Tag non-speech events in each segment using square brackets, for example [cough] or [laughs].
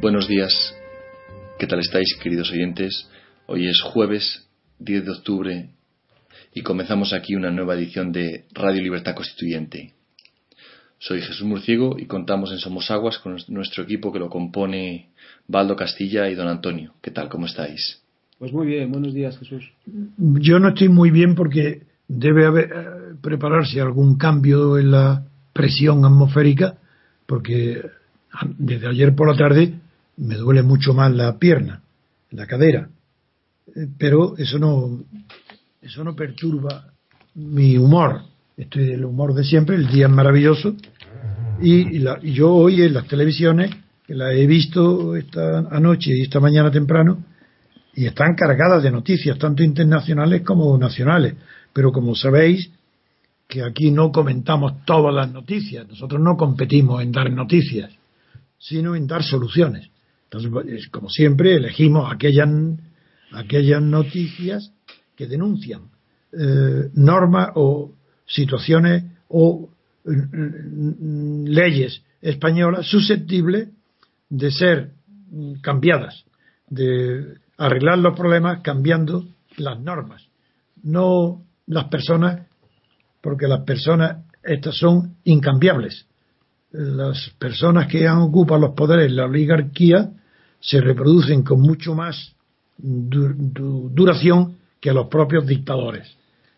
Buenos días, ¿qué tal estáis queridos oyentes? Hoy es jueves 10 de octubre y comenzamos aquí una nueva edición de Radio Libertad Constituyente. Soy Jesús Murciego y contamos en Somos Aguas con nuestro equipo que lo compone Baldo Castilla y Don Antonio. ¿Qué tal? ¿Cómo estáis? Pues muy bien, buenos días Jesús. Yo no estoy muy bien porque debe haber, eh, prepararse algún cambio en la presión atmosférica porque desde ayer por la tarde me duele mucho más la pierna, la cadera, Eh, pero eso no, eso no perturba mi humor. Estoy del humor de siempre, el día es maravilloso y, la- y yo hoy en las televisiones, que las he visto esta anoche y esta mañana temprano, y están cargadas de noticias, tanto internacionales como nacionales. Pero como sabéis, que aquí no comentamos todas las noticias, nosotros no competimos en dar noticias, sino en dar soluciones. Entonces, pues, como siempre, elegimos aquellas, aquellas noticias que denuncian eh, normas o situaciones o mm, mm, leyes españolas susceptibles de ser mm, cambiadas, de arreglar los problemas cambiando las normas, no las personas, porque las personas estas son incambiables. Las personas que han ocupan los poderes la oligarquía se reproducen con mucho más du- du- duración que los propios dictadores.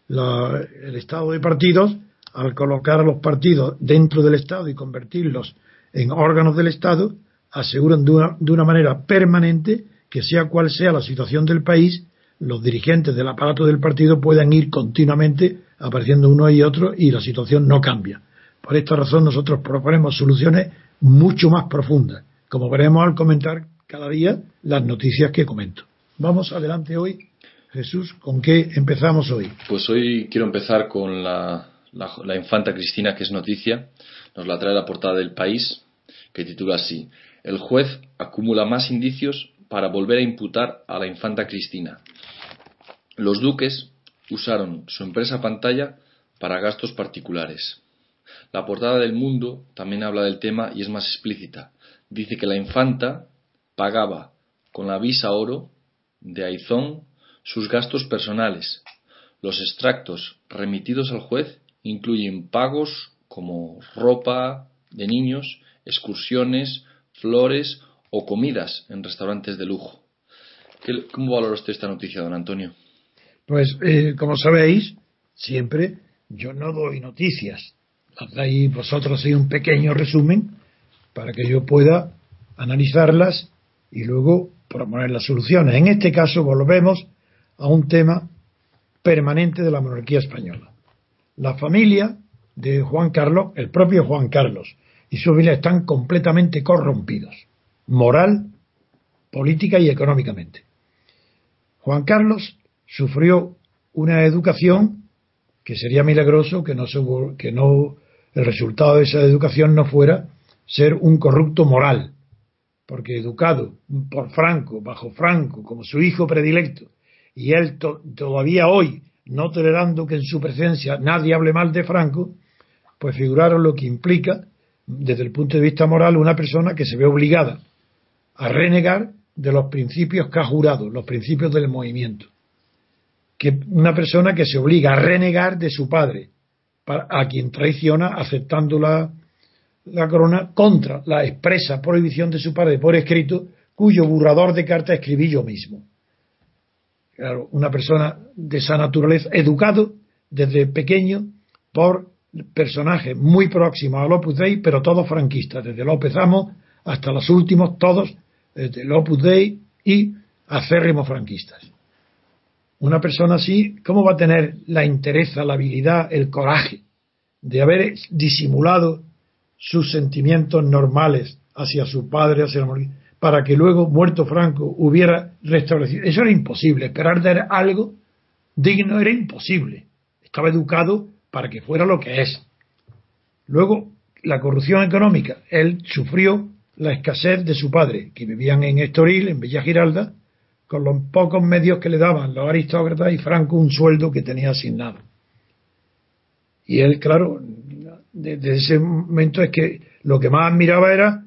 La- el Estado de partidos, al colocar a los partidos dentro del Estado y convertirlos en órganos del Estado, aseguran de una, de una manera permanente que sea cual sea la situación del país, los dirigentes del aparato del partido puedan ir continuamente apareciendo uno y otro y la situación no cambia. Por esta razón nosotros proponemos soluciones mucho más profundas, como veremos al comentar cada día las noticias que comento. Vamos adelante hoy, Jesús, ¿con qué empezamos hoy? Pues hoy quiero empezar con la, infanta Cristina, que es noticia. Nos la trae la portada del país, que titula así: El juez acumula más indicios para volver a imputar a la infanta Cristina. Los duques usaron su empresa pantalla para gastos particulares. La portada del Mundo también habla del tema y es más explícita. Dice que la infanta pagaba con la visa oro de Aizón sus gastos personales. Los extractos remitidos al juez incluyen pagos como ropa de niños, excursiones, flores o comidas en restaurantes de lujo. ¿Cómo valora usted esta noticia, don Antonio? Pues, eh, como sabéis, siempre yo no doy noticias. Ahí vosotros un pequeño resumen para que yo pueda analizarlas y luego proponer las soluciones. En este caso volvemos a un tema permanente de la monarquía española. La familia de Juan Carlos, el propio Juan Carlos y su familia están completamente corrompidos, moral, política y económicamente. Juan Carlos sufrió una educación que sería milagroso que no, que no el resultado de esa educación no fuera ser un corrupto moral, porque educado por Franco, bajo Franco, como su hijo predilecto, y él todavía hoy no tolerando que en su presencia nadie hable mal de Franco, pues figuraron lo que implica, desde el punto de vista moral, una persona que se ve obligada a renegar de los principios que ha jurado, los principios del movimiento. Que una persona que se obliga a renegar de su padre, a quien traiciona aceptando la, la corona contra la expresa prohibición de su padre por escrito, cuyo burrador de carta escribí yo mismo. Claro, una persona de esa naturaleza, educado desde pequeño por personajes muy próximos al Opus Dei, pero todos franquistas, desde López Amo hasta los últimos, todos desde el Opus Dei y acérrimos franquistas. Una persona así, ¿cómo va a tener la entereza, la habilidad, el coraje de haber disimulado sus sentimientos normales hacia su padre, hacia la para que luego, muerto Franco, hubiera restablecido? Eso era imposible. Esperar de algo digno era imposible. Estaba educado para que fuera lo que es. Luego, la corrupción económica. Él sufrió la escasez de su padre, que vivían en Estoril, en Villa Giralda, con los pocos medios que le daban los aristócratas y Franco un sueldo que tenía asignado. Y él, claro, desde ese momento es que lo que más admiraba era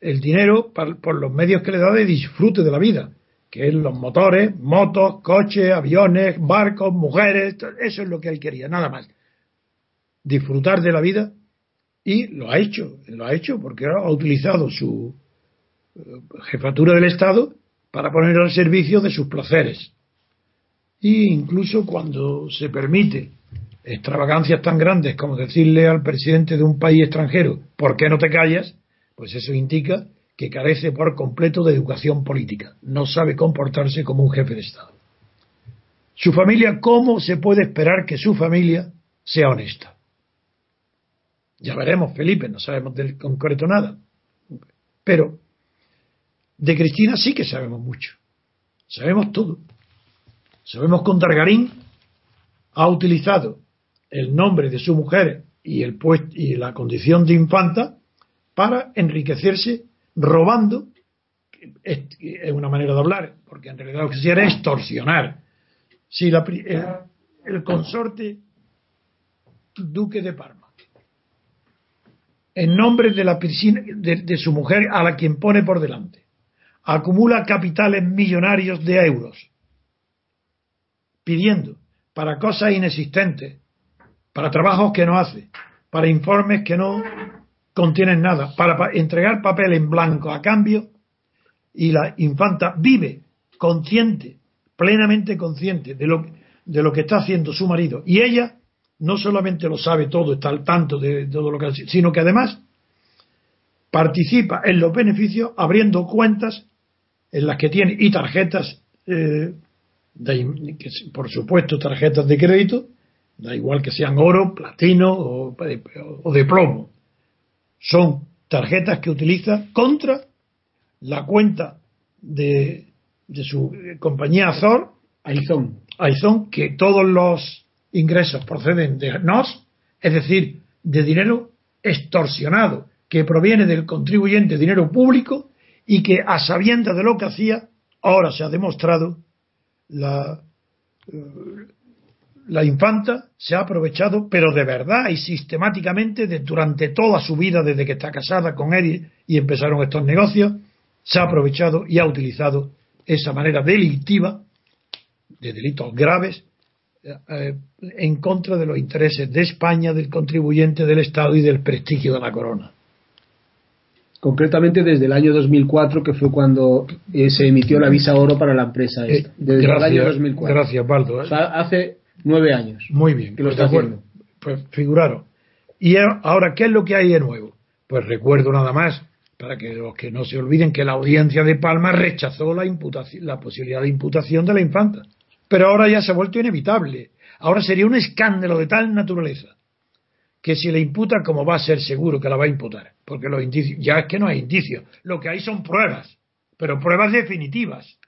el dinero por los medios que le daba de disfrute de la vida, que es los motores, motos, coches, aviones, barcos, mujeres, eso es lo que él quería, nada más. Disfrutar de la vida y lo ha hecho, lo ha hecho porque ha utilizado su eh, jefatura del Estado para poner al servicio de sus placeres. Y incluso cuando se permite extravagancias tan grandes como decirle al presidente de un país extranjero, ¿por qué no te callas? Pues eso indica que carece por completo de educación política. No sabe comportarse como un jefe de Estado. Su familia, ¿cómo se puede esperar que su familia sea honesta? Ya veremos, Felipe, no sabemos del concreto nada. Pero de Cristina sí que sabemos mucho. Sabemos todo. Sabemos que Dargarín ha utilizado el nombre de su mujer y, el y la condición de infanta para enriquecerse robando. Es, una manera de hablar, porque en realidad lo que se era extorsionar. Si la, el, consorte duque de Parma, en nombre de, la de su mujer a la quien pone por delante, acumula capitales millonarios de euros, pidiendo para cosas inexistentes, para trabajos que no hace, para informes que no contienen nada, para entregar papel en blanco a cambio, y la infanta vive consciente, plenamente consciente de lo, de lo que está haciendo su marido, y ella no solamente lo sabe todo, está al tanto de, todo lo que hace, sino que además participa en los beneficios abriendo cuentas en las que tiene y tarjetas, eh, por supuesto tarjetas de crédito, da igual que sean oro, platino o, de plomo. Son tarjetas que utiliza contra la cuenta de, de su compañía Azor, Aizón. Aizón, que todos los ingresos proceden de NOS, es decir, de dinero extorsionado que proviene del contribuyente, dinero público, y que a sabiendas de lo que hacía, ahora se ha demostrado, la, eh, la infanta se ha aprovechado, pero de verdad y sistemáticamente, de, durante toda su vida, desde que está casada con él y, empezaron estos negocios, se ha aprovechado y ha utilizado esa manera delictiva, de delitos graves, eh, en contra de los intereses de España, del contribuyente, del Estado y del prestigio de la corona. Concretamente desde el año 2004, que fue cuando eh, se emitió la visa oro para la empresa esta. Eh, Desde gracias, el año 2004. Gracias, Baldo. O sea, hace nueve años. Muy bien. Que lo pues está de acuerdo. haciendo. Pues figuraron. Y ahora, ¿qué es lo que hay de nuevo? Pues recuerdo nada más, para que los que no se olviden, que la audiencia de Palma rechazó la, imputación, la posibilidad de imputación de la infanta. Pero ahora ya se ha vuelto inevitable. Ahora sería un escándalo de tal naturaleza que si le imputa, como va a ser seguro que la va a imputar, porque los indicios, ya es que no hay indicios, lo que hay son pruebas, pero pruebas definitivas,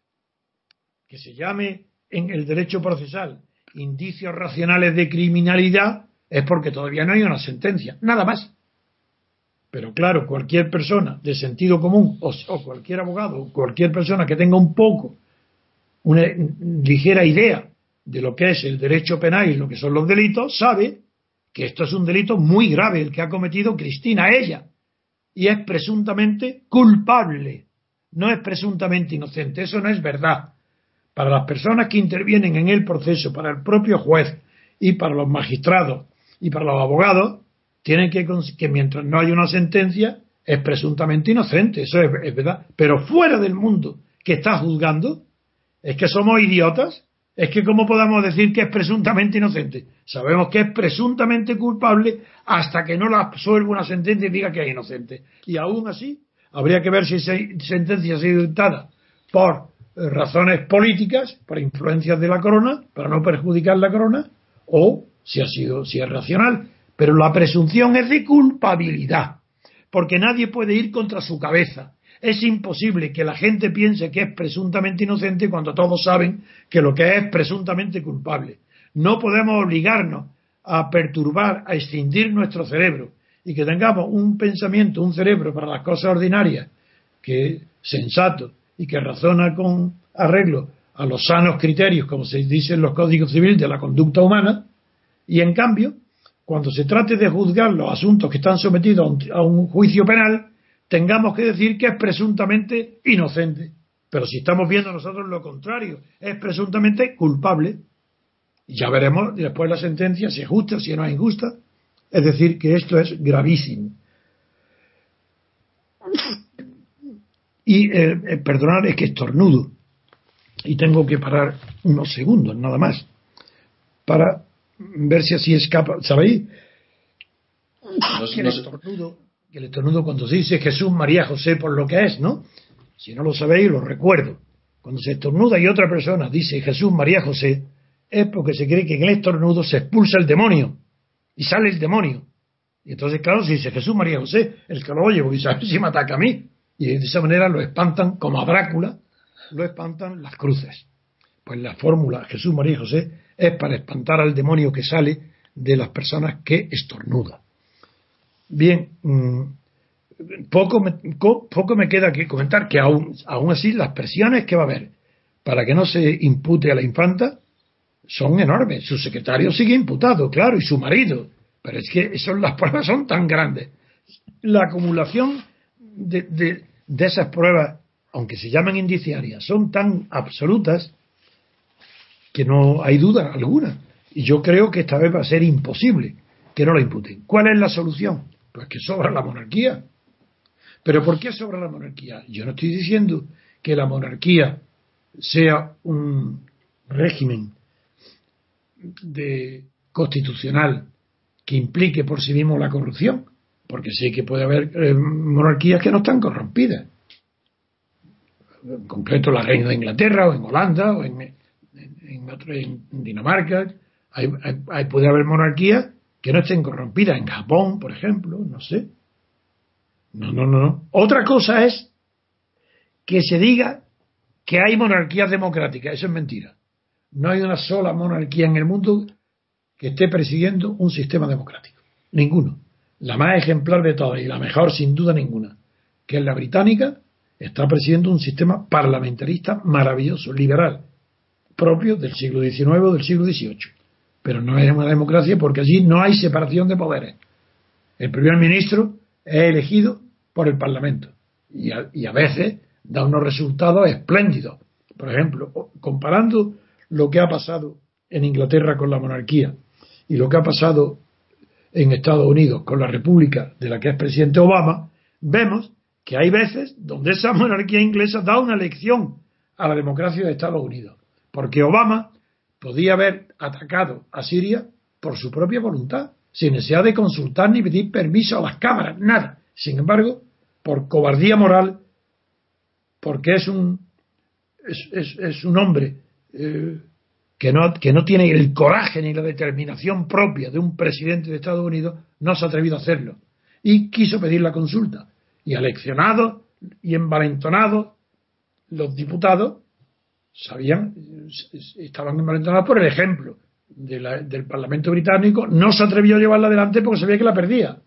que se llame en el derecho procesal indicios racionales de criminalidad, es porque todavía no hay una sentencia, nada más. Pero claro, cualquier persona de sentido común, o, cualquier abogado, o cualquier persona que tenga un poco, una ligera idea de lo que es el derecho penal y lo que son los delitos, sabe que esto es un delito muy grave el que ha cometido Cristina, ella, y es presuntamente culpable, no es presuntamente inocente, eso no es verdad. Para las personas que intervienen en el proceso, para el propio juez y para los magistrados y para los abogados, tienen que, que mientras no haya una sentencia, es presuntamente inocente, eso es, es verdad. Pero fuera del mundo que está juzgando, es que somos idiotas. Es que cómo podemos decir que es presuntamente inocente. Sabemos que es presuntamente culpable hasta que no la absuelva una sentencia y diga que es inocente. Y aún así, habría que ver si esa sentencia ha sido dictada por razones políticas, por influencias de la corona, para no perjudicar la corona, o si ha sido, si es racional. Pero la presunción es de culpabilidad, porque nadie puede ir contra su cabeza. Es imposible que la gente piense que es presuntamente inocente cuando todos saben que lo que es presuntamente culpable. No podemos obligarnos a perturbar, a extinguir nuestro cerebro y que tengamos un pensamiento, un cerebro para las cosas ordinarias, que sensato y que razona con arreglo a los sanos criterios, como se dice en los códigos civiles de la conducta humana, y en cambio, cuando se trate de juzgar los asuntos que están sometidos a un, juicio penal, tengamos que decir que es presuntamente inocente. Pero si estamos viendo nosotros lo contrario, es presuntamente culpable. Ya veremos después la sentencia si es justa, si no es injusta. Es decir, que esto es gravísimo. Y eh, eh, perdonad, es que estornudo. Y tengo que parar unos segundos, nada más, para ver si así escapa. ¿Sabéis? No sé- que el estornudo, que el estornudo cuando se dice Jesús, María, José por lo que es, ¿no? Si no lo sabéis, lo recuerdo. Cuando se estornuda y otra persona dice Jesús, María, José, es porque se cree que en el estornudo se expulsa el demonio y sale el demonio. Y entonces, claro, se dice Jesús, María, José, el que lo oye, porque sabe si me ataca a mí. Y de esa manera lo espantan, como a Drácula, lo espantan las cruces. Pues la fórmula Jesús, María y José es para espantar al demonio que sale de las personas que estornuda. Bien, mm, poco, me, co- poco me queda que comentar que aún, aún así las presiones que va a haber para que no se impute a la infanta son enormes. Su secretario sigue imputado, claro, y su marido. Pero es que son, las pruebas son tan grandes. La acumulación de, de- esas pruebas, aunque se llaman indiciarias, son tan absolutas que no hay duda alguna. Y yo creo que esta vez va a ser imposible que no la imputen. ¿Cuál es la solución? Pues que sobra la monarquía. ¿Pero por qué sobra la monarquía? Yo no estoy diciendo que la monarquía sea un régimen de constitucional que implique por sí mismo la corrupción, porque sé que puede haber eh, monarquías que no están corrompidas. En concreto la reina de Inglaterra o en Holanda o en, en, Dinamarca. Hay- puede haber monarquías que no estén corrompidas. En Japón, por ejemplo, no sé. No, no, no, no. Otra cosa es que se diga que hay monarquías democráticas. Eso es mentira. No hay una sola monarquía en el mundo que esté presidiendo un sistema democrático. Ninguno. La más ejemplar de todas y la mejor sin duda ninguna, que es la británica, está presidiendo un sistema parlamentarista maravilloso, liberal, propio del siglo XIX o del siglo XVIII. Pero no es una democracia porque allí no hay separación de poderes. El primer ministro es elegido por el Parlamento y a, y a veces da unos resultados espléndidos. Por ejemplo, comparando lo que ha pasado en Inglaterra con la monarquía y lo que ha pasado en Estados Unidos con la república de la que es presidente Obama, vemos que hay veces donde esa monarquía inglesa da una lección a la democracia de Estados Unidos. Porque Obama podía haber atacado a Siria por su propia voluntad, sin necesidad de consultar ni pedir permiso a las cámaras, nada. Sin embargo, por cobardía moral, porque es un, es, un hombre eh, que, no, que no tiene el coraje ni la determinación propia de un presidente de Estados Unidos, no se ha atrevido a hacerlo. Y quiso pedir la consulta. Y aleccionados y envalentonados, los diputados sabían, estaban envalentonados por el ejemplo del Parlamento británico, no se atrevió a llevarla adelante porque sabía que la perdía.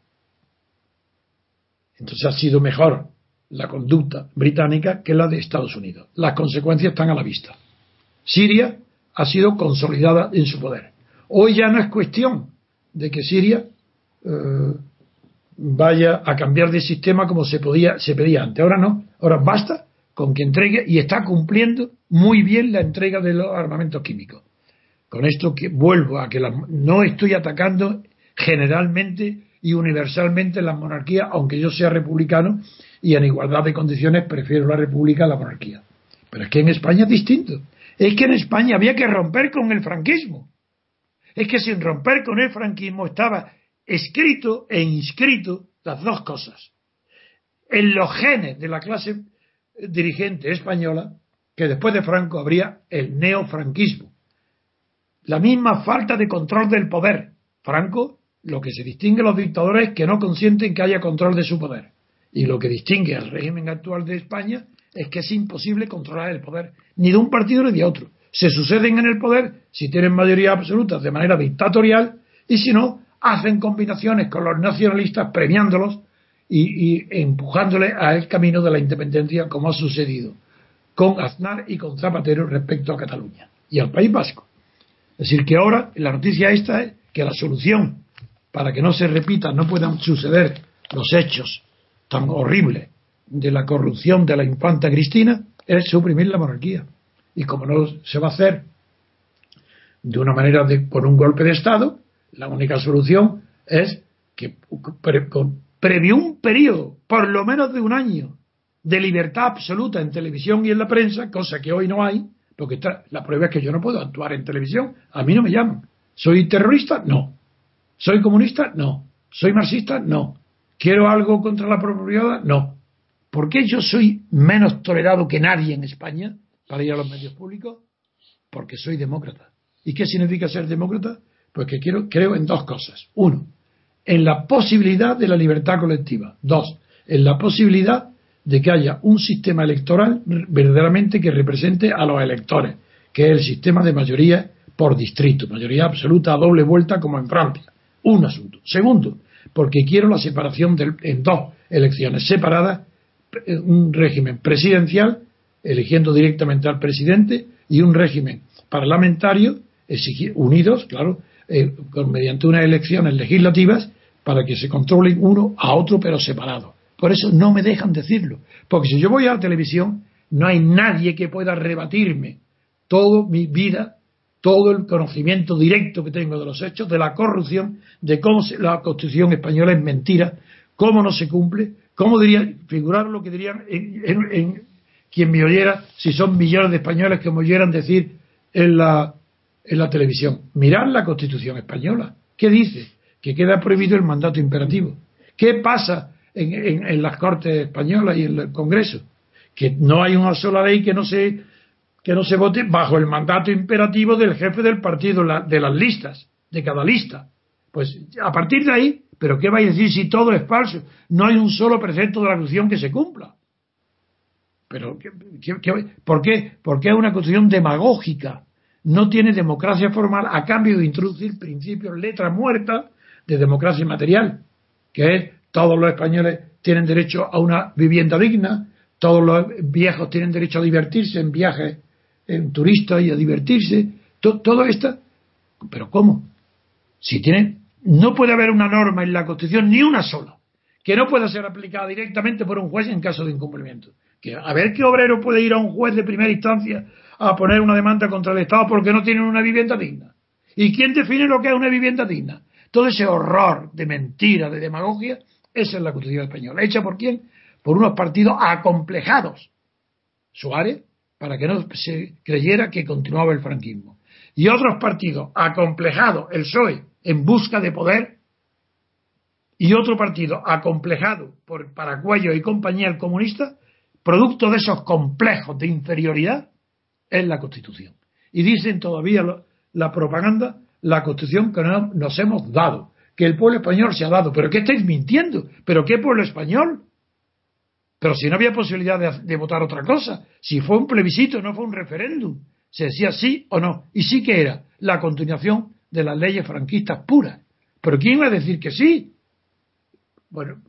Entonces ha sido mejor la conducta británica que la de Estados Unidos. Las consecuencias están a la vista. Siria ha sido consolidada en su poder. Hoy ya no es cuestión de que Siria eh, vaya a cambiar de sistema como se podía se pedía antes. Ahora no. Ahora basta con que entregue y está cumpliendo muy bien la entrega de los armamentos químicos. Con esto que vuelvo a que no estoy atacando generalmente y universalmente las monarquías, aunque yo sea republicano y en igualdad de condiciones prefiero la república a la monarquía. Pero es que en España es distinto. Es que en España había que romper con el franquismo. Es que sin romper con el franquismo estaba escrito e inscrito las dos cosas. En los genes de la clase dirigente española, que después de Franco habría el neofranquismo. La misma falta de control del poder. Franco, lo que se distingue a los dictadores es que no consienten que haya control de su poder. Y lo que distingue al régimen actual de España es que es imposible controlar el poder, ni de un partido ni de otro. Se suceden en el poder si tienen mayoría absoluta de manera dictatorial y si no, hacen combinaciones con los nacionalistas premiándolos y, y empujándoles al camino de la independencia como ha sucedido con Aznar y con Zapatero respecto a Cataluña y al País Vasco. Es decir, que ahora la noticia esta es que la solución para que no se repita, no puedan suceder los hechos tan horribles de la corrupción de la infanta Cristina es suprimir la monarquía. Y como no se va a hacer de una manera de, por un golpe de Estado, la única solución es que previo un periodo, por lo menos de un año, de libertad absoluta en televisión y en la prensa, cosa que hoy no hay, porque la prueba es que yo no puedo actuar en televisión, a mí no me llaman. ¿Soy terrorista? No. ¿Soy comunista? No. ¿Soy marxista? No. ¿Quiero algo contra la propiedad? No. ¿Por qué yo soy menos tolerado que nadie en España para ir a los medios públicos? Porque soy demócrata. ¿Y qué significa ser demócrata? Pues que quiero, creo en dos cosas. Uno, en la posibilidad de la libertad colectiva. Dos, en la posibilidad de que haya un sistema electoral verdaderamente que represente a los electores, que es el sistema de mayoría por distrito, mayoría absoluta a doble vuelta como en Francia. Un asunto. Segundo, porque quiero la separación en dos elecciones separadas, un régimen presidencial, eligiendo directamente al presidente, y un régimen parlamentario, unidos, claro, eh, mediante unas elecciones legislativas, para que se controlen uno a otro, pero separados. Por eso no me dejan decirlo. Porque si yo voy a la televisión, no hay nadie que pueda rebatirme toda mi vida todo el conocimiento directo que tengo de los hechos, de la corrupción, de cómo la Constitución española es mentira, cómo no se cumple, cómo diría, figurar lo que dirían en, quien me oyera, si son millones de españoles que me oyeran decir en la, en la televisión, mirad la Constitución española, ¿qué dice? Que queda prohibido el mandato imperativo. ¿Qué pasa en, en las Cortes españolas y en el Congreso? Que no hay una sola ley que no se que no se vote bajo el mandato imperativo del jefe del partido, de las listas, de cada lista. Pues a partir de ahí, ¿pero qué va a decir si todo es falso? No hay un solo precepto de la Constitución que se cumpla. Pero, por qué? Porque es una Constitución demagógica. No tiene democracia formal a cambio de introducir principios, letra muerta de democracia material, que es todos los españoles tienen derecho a una vivienda digna, todos los viejos tienen derecho a divertirse en viajes en turistas y a divertirse, todo esto. Pero ¿cómo? Si tiene, no puede haber una norma en la Constitución, ni una sola, que no pueda ser aplicada directamente por un juez en caso de incumplimiento. Que, a ver qué obrero puede ir a un juez de primera instancia a poner una demanda contra el Estado porque no tienen una vivienda digna. ¿Y quién define lo que es una vivienda digna? Todo ese horror de mentira, de demagogia, esa es la Constitución española. ¿Hecha por quién? por unos partidos acomplejados. Suárez, para que no se creyera que continuaba el franquismo. Y otros partidos acomplejados, el PSOE, en busca de poder, y otro partido acomplejado por Paraguayo y compañía el comunista, producto de esos complejos de inferioridad, es la Constitución. Y dicen todavía la propaganda, la Constitución que nos hemos dado, que el pueblo español se ha dado. ¿Pero qué estáis mintiendo? ¿Pero qué pueblo español? Pero si no había posibilidad de, de, votar otra cosa, si fue un plebiscito, no fue un referéndum, se decía sí o no. Y sí que era la continuación de las leyes franquistas puras. Pero ¿quién iba a decir que sí? Bueno,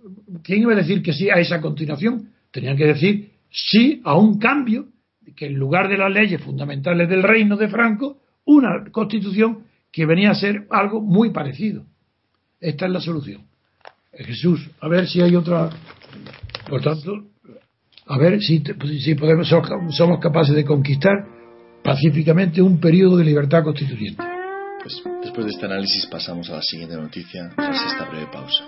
¿quién iba a decir que sí a esa continuación? Tenían que decir sí a un cambio, que en lugar de las leyes fundamentales del reino de Franco, una constitución que venía a ser algo muy parecido. Esta es la solución. Jesús, a ver si hay otra. Por tanto, a ver si, si podemos, somos capaces de conquistar pacíficamente un periodo de libertad constituyente. Pues después de este análisis pasamos a la siguiente noticia tras esta breve pausa.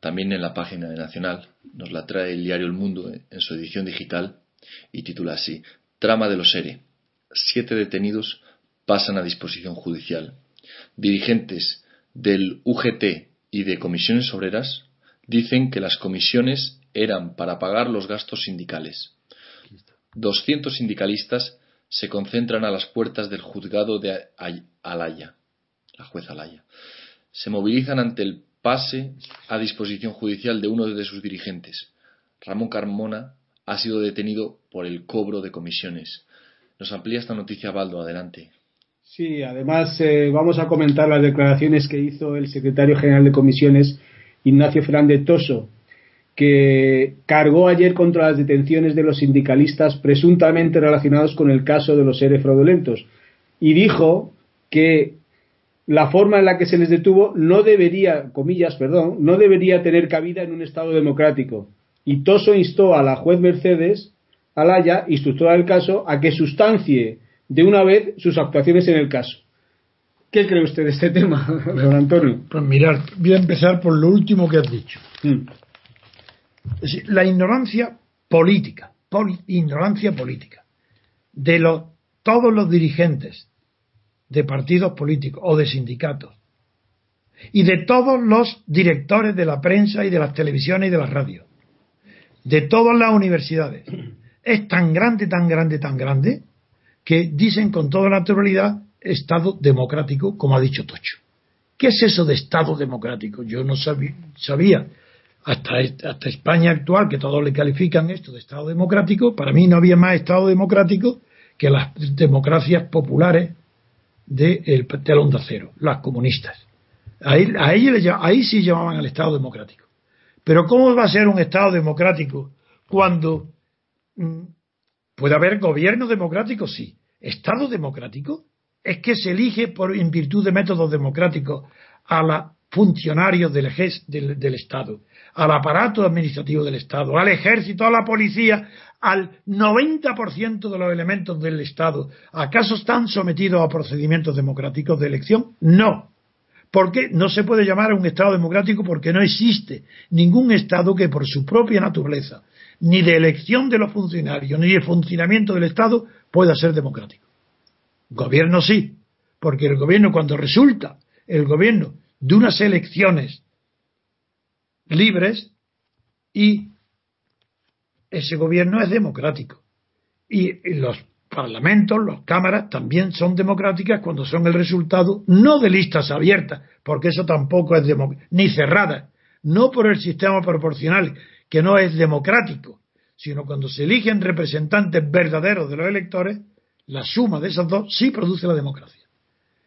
También en la página de Nacional. Nos la trae el diario El Mundo en su edición digital y titula así: Trama de los ERE. Siete detenidos pasan a disposición judicial. Dirigentes del UGT y de comisiones obreras dicen que las comisiones eran para pagar los gastos sindicales. 200 sindicalistas se concentran a las puertas del juzgado de Alaya, la jueza Alaya. Se movilizan ante el pase a disposición judicial de uno de sus dirigentes. Ramón Carmona ha sido detenido por el cobro de comisiones. Nos amplía esta noticia, Baldo. Adelante. Sí, además eh, vamos a comentar las declaraciones que hizo el secretario general de comisiones, Ignacio Fernández Toso, que cargó ayer contra las detenciones de los sindicalistas presuntamente relacionados con el caso de los seres fraudulentos y dijo que la forma en la que se les detuvo no debería, comillas, perdón, no debería tener cabida en un Estado democrático. Y Toso instó a la juez Mercedes Alaya, instructora del caso, a que sustancie de una vez sus actuaciones en el caso. ¿Qué cree usted de este tema, [laughs] don Antonio? Pues mirar, voy a empezar por lo último que has dicho. Mm. la ignorancia política, ignorancia política, de los, todos los dirigentes de partidos políticos o de sindicatos y de todos los directores de la prensa y de las televisiones y de las radios, de todas las universidades. Es tan grande, tan grande, tan grande que dicen con toda naturalidad Estado democrático, como ha dicho Tocho. ¿Qué es eso de Estado democrático? Yo no sabía, hasta, hasta España actual, que todos le califican esto de Estado democrático, para mí no había más Estado democrático que las democracias populares de el telón de acero, las comunistas. Ahí, ahí sí llamaban al Estado democrático. Pero ¿cómo va a ser un Estado democrático cuando mm, puede haber gobierno democrático? Sí. ¿Estado democrático? Es que se elige por, en virtud de métodos democráticos a los funcionarios del, del, del Estado, al aparato administrativo del Estado, al ejército, a la policía, al 90% de los elementos del Estado, ¿acaso están sometidos a procedimientos democráticos de elección? No. ¿Por qué no se puede llamar a un Estado democrático? Porque no existe ningún Estado que por su propia naturaleza, ni de elección de los funcionarios, ni de funcionamiento del Estado, pueda ser democrático. Gobierno sí, porque el gobierno, cuando resulta el gobierno de unas elecciones libres y ese gobierno es democrático. Y los parlamentos, las cámaras también son democráticas cuando son el resultado no de listas abiertas, porque eso tampoco es ni cerrada, no por el sistema proporcional, que no es democrático, sino cuando se eligen representantes verdaderos de los electores, la suma de esos dos sí produce la democracia.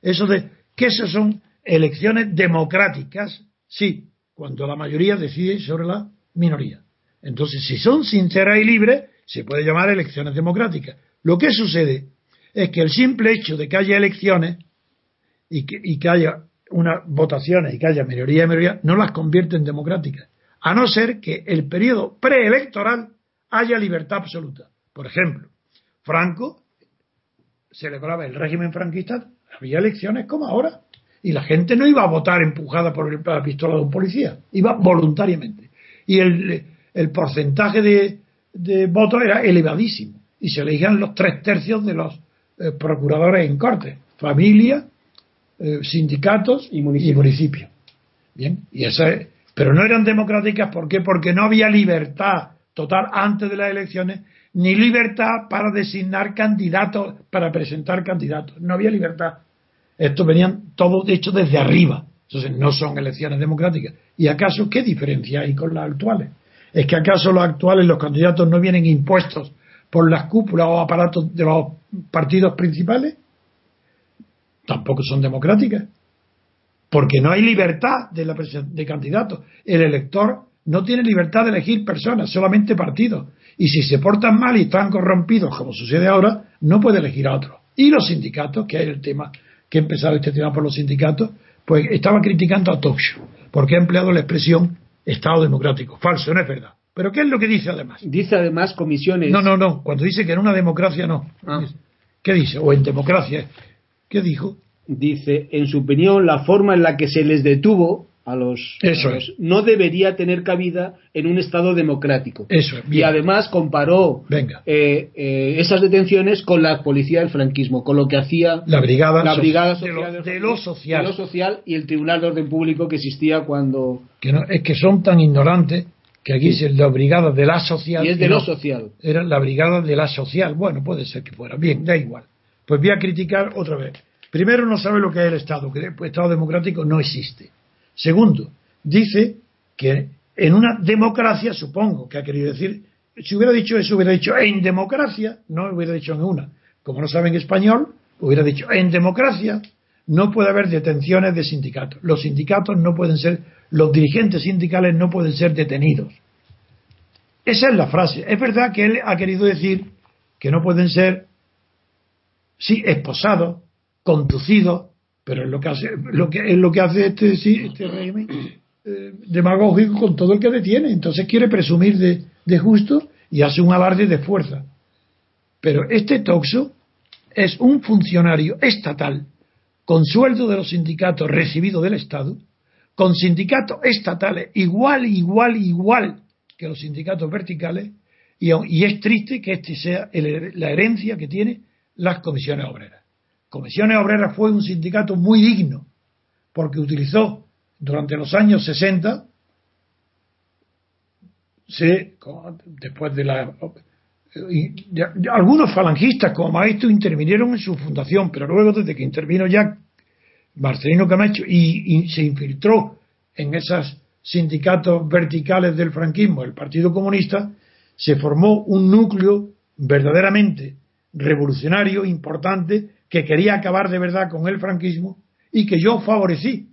Eso de que esas son elecciones democráticas, sí, cuando la mayoría decide sobre la minoría. Entonces, si son sinceras y libres, se puede llamar elecciones democráticas. Lo que sucede es que el simple hecho de que haya elecciones y que, haya unas votaciones y que haya mayoría y mayoría no las convierte en democráticas, a no ser que el periodo preelectoral haya libertad absoluta. Por ejemplo, Franco celebraba el régimen franquista, había elecciones como ahora, y la gente no iba a votar empujada por la pistola de un policía, iba voluntariamente. Y el, porcentaje de, de votos era elevadísimo y se elegían los tres tercios de los eh, procuradores en corte, familia, eh, sindicatos y municipios. Bien, y esa pero no eran democráticas, ¿por qué? Porque no había libertad total antes de las elecciones, ni libertad para designar candidatos, para presentar candidatos. No había libertad. Estos venían todos hechos desde arriba. Entonces no son elecciones democráticas. ¿Y acaso qué diferencia hay con las actuales? ¿Es que acaso los actuales, los candidatos no vienen impuestos por las cúpulas o aparatos de los partidos principales, tampoco son democráticas. Porque no hay libertad de, la de candidatos. El elector no tiene libertad de elegir personas, solamente partidos. Y si se portan mal y están corrompidos, como sucede ahora, no puede elegir a otros. Y los sindicatos, que es el tema que ha empezado este tema por los sindicatos, pues estaba criticando a Toxo, porque ha empleado la expresión Estado democrático. Falso, no es verdad. ¿Pero qué es lo que dice además? Dice además comisiones. No, no, no. Cuando dice que en una democracia no. Ah. ¿Qué dice? O en democracia. ¿Qué dijo? Dice, en su opinión, la forma en la que se les detuvo a los, Eso no debería tener cabida en un Estado democrático. Eso Y además comparó Venga. Eh, eh, esas detenciones con la policía del franquismo, con lo que hacía la brigada, la brigada social de, lo, social. de lo social y el Tribunal de Orden Público que existía cuando... Que no, es que son tan ignorantes que aquí es la brigada de la social. Y es de lo social. Era la brigada de la social. Bueno, puede ser que fuera. Bien, da igual. Pues voy a criticar otra vez. Primero, no sabe lo que es el Estado, que el Estado democrático no existe. Segundo, dice que en una democracia, supongo que ha querido decir, si hubiera dicho eso, hubiera dicho en democracia, no hubiera dicho en una. Como no sabe en español, hubiera dicho en democracia no puede haber detenciones de sindicatos. Los sindicatos no pueden ser los dirigentes sindicales no pueden ser detenidos. Esa es la frase. Es verdad que él ha querido decir que no pueden ser, sí, esposados, conducidos, pero es lo que hace, lo que, es lo que hace este, sí, este régimen [clears throat] eh, demagógico con todo el que detiene. Entonces quiere presumir de, de justo y hace un alarde de fuerza. Pero este Toxo es un funcionario estatal con sueldo de los sindicatos recibido del Estado con sindicatos estatales igual, igual, igual que los sindicatos verticales, y, es triste que este sea la herencia que tiene las comisiones obreras. Comisiones Obreras fue un sindicato muy digno, porque utilizó durante los años 60, después de la... algunos falangistas como maestro intervinieron en su fundación, pero luego desde que intervino ya Marcelino Camacho y, se infiltró en esos sindicatos verticales del franquismo, el Partido Comunista, se formó un núcleo verdaderamente revolucionario, importante, que quería acabar de verdad con el franquismo y que yo favorecí.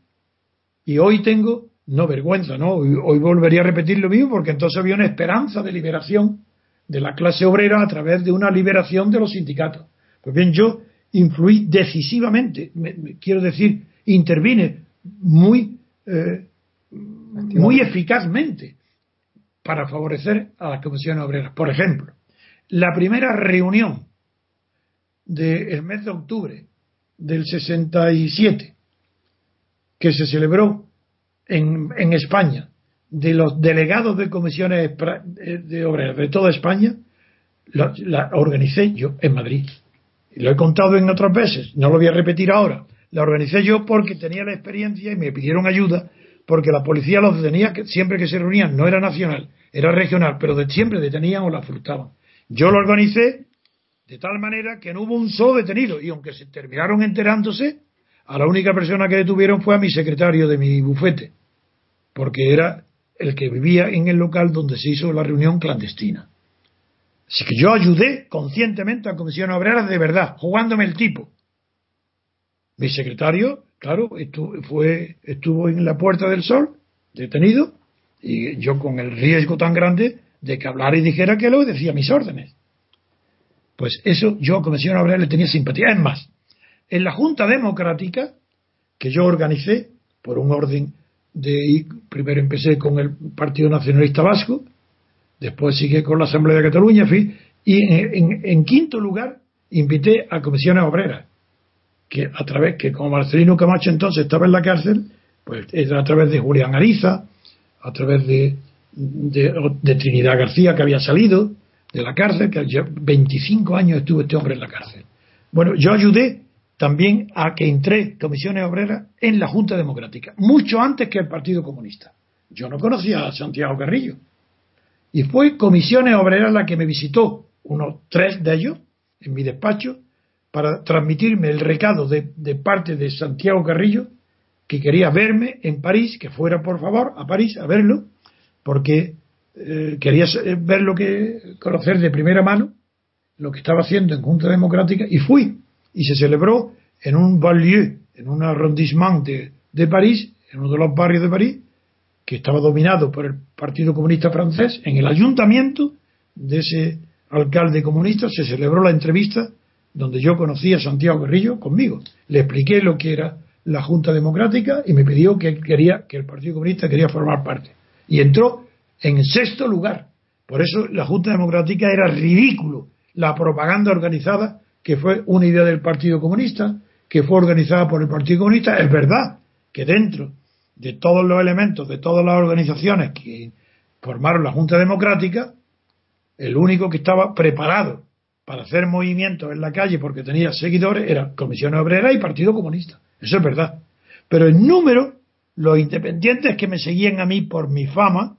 Y hoy tengo, no vergüenza, ¿no? Hoy, volvería a repetir lo mismo porque entonces había una esperanza de liberación de la clase obrera a través de una liberación de los sindicatos. Pues bien, yo influí decisivamente, quiero decir, intervine muy, eh, muy eficazmente para favorecer a las comisiones obreras. Por ejemplo, la primera reunión del mes de octubre del 67, que se celebró en, en España, de los delegados de comisiones de obreras de toda España, la organicé yo en Madrid lo he contado en otras veces, no lo voy a repetir ahora, la organicé yo porque tenía la experiencia y me pidieron ayuda porque la policía los detenía siempre que se reunían, no era nacional, era regional, pero de, siempre detenían o la frutaban. Yo lo organicé de tal manera que no hubo un solo detenido y aunque se terminaron enterándose, a la única persona que detuvieron fue a mi secretario de mi bufete, porque era el que vivía en el local donde se hizo la reunión clandestina. Así que yo ayudé conscientemente a Comisión Obrera de verdad, jugándome el tipo. Mi secretario, claro, estuvo, fue, estuvo en la Puerta del Sol, detenido, y yo con el riesgo tan grande de que hablara y dijera que lo decía mis órdenes. Pues eso yo a Comisión Obrera le tenía simpatía. Es más, en la Junta Democrática, que yo organicé por un orden de primero empecé con el Partido Nacionalista Vasco, después sigue con la Asamblea de Cataluña, y en, quinto lugar invité a comisiones obreras, que a través, que como Marcelino Camacho entonces estaba en la cárcel, pues era a través de Julián Ariza, a través de, de, Trinidad García que había salido de la cárcel, que ya 25 años estuvo este hombre en la cárcel. Bueno, yo ayudé también a que entré comisiones obreras en la Junta Democrática, mucho antes que el Partido Comunista. Yo no conocía a Santiago Carrillo. Y fue Comisiones Obreras la que me visitó, unos tres de ellos, en mi despacho, para transmitirme el recado de, parte de Santiago Carrillo, que quería verme en París, que fuera por favor a París a verlo, porque eh, quería ver lo que, conocer de primera mano lo que estaba haciendo en Junta Democrática, y fui, y se celebró en un banlieue, en un arrondissement de París, en uno de los barrios de París, que estaba dominado por el Partido Comunista francés, en el ayuntamiento de ese alcalde comunista se celebró la entrevista donde yo conocí a Santiago Guerrillo conmigo. Le expliqué lo que era la Junta Democrática y me pidió que quería que el Partido Comunista quería formar parte. Y entró en sexto lugar. Por eso la Junta Democrática era ridículo. La propaganda organizada, que fue una idea del Partido Comunista, que fue organizada por el Partido Comunista, es verdad que dentro de todos los elementos, de todas las organizaciones que formaron la Junta Democrática, el único que estaba preparado para hacer movimientos en la calle porque tenía seguidores era Comisión Obrera y Partido Comunista. Eso es verdad. Pero en número, los independientes que me seguían a mí por mi fama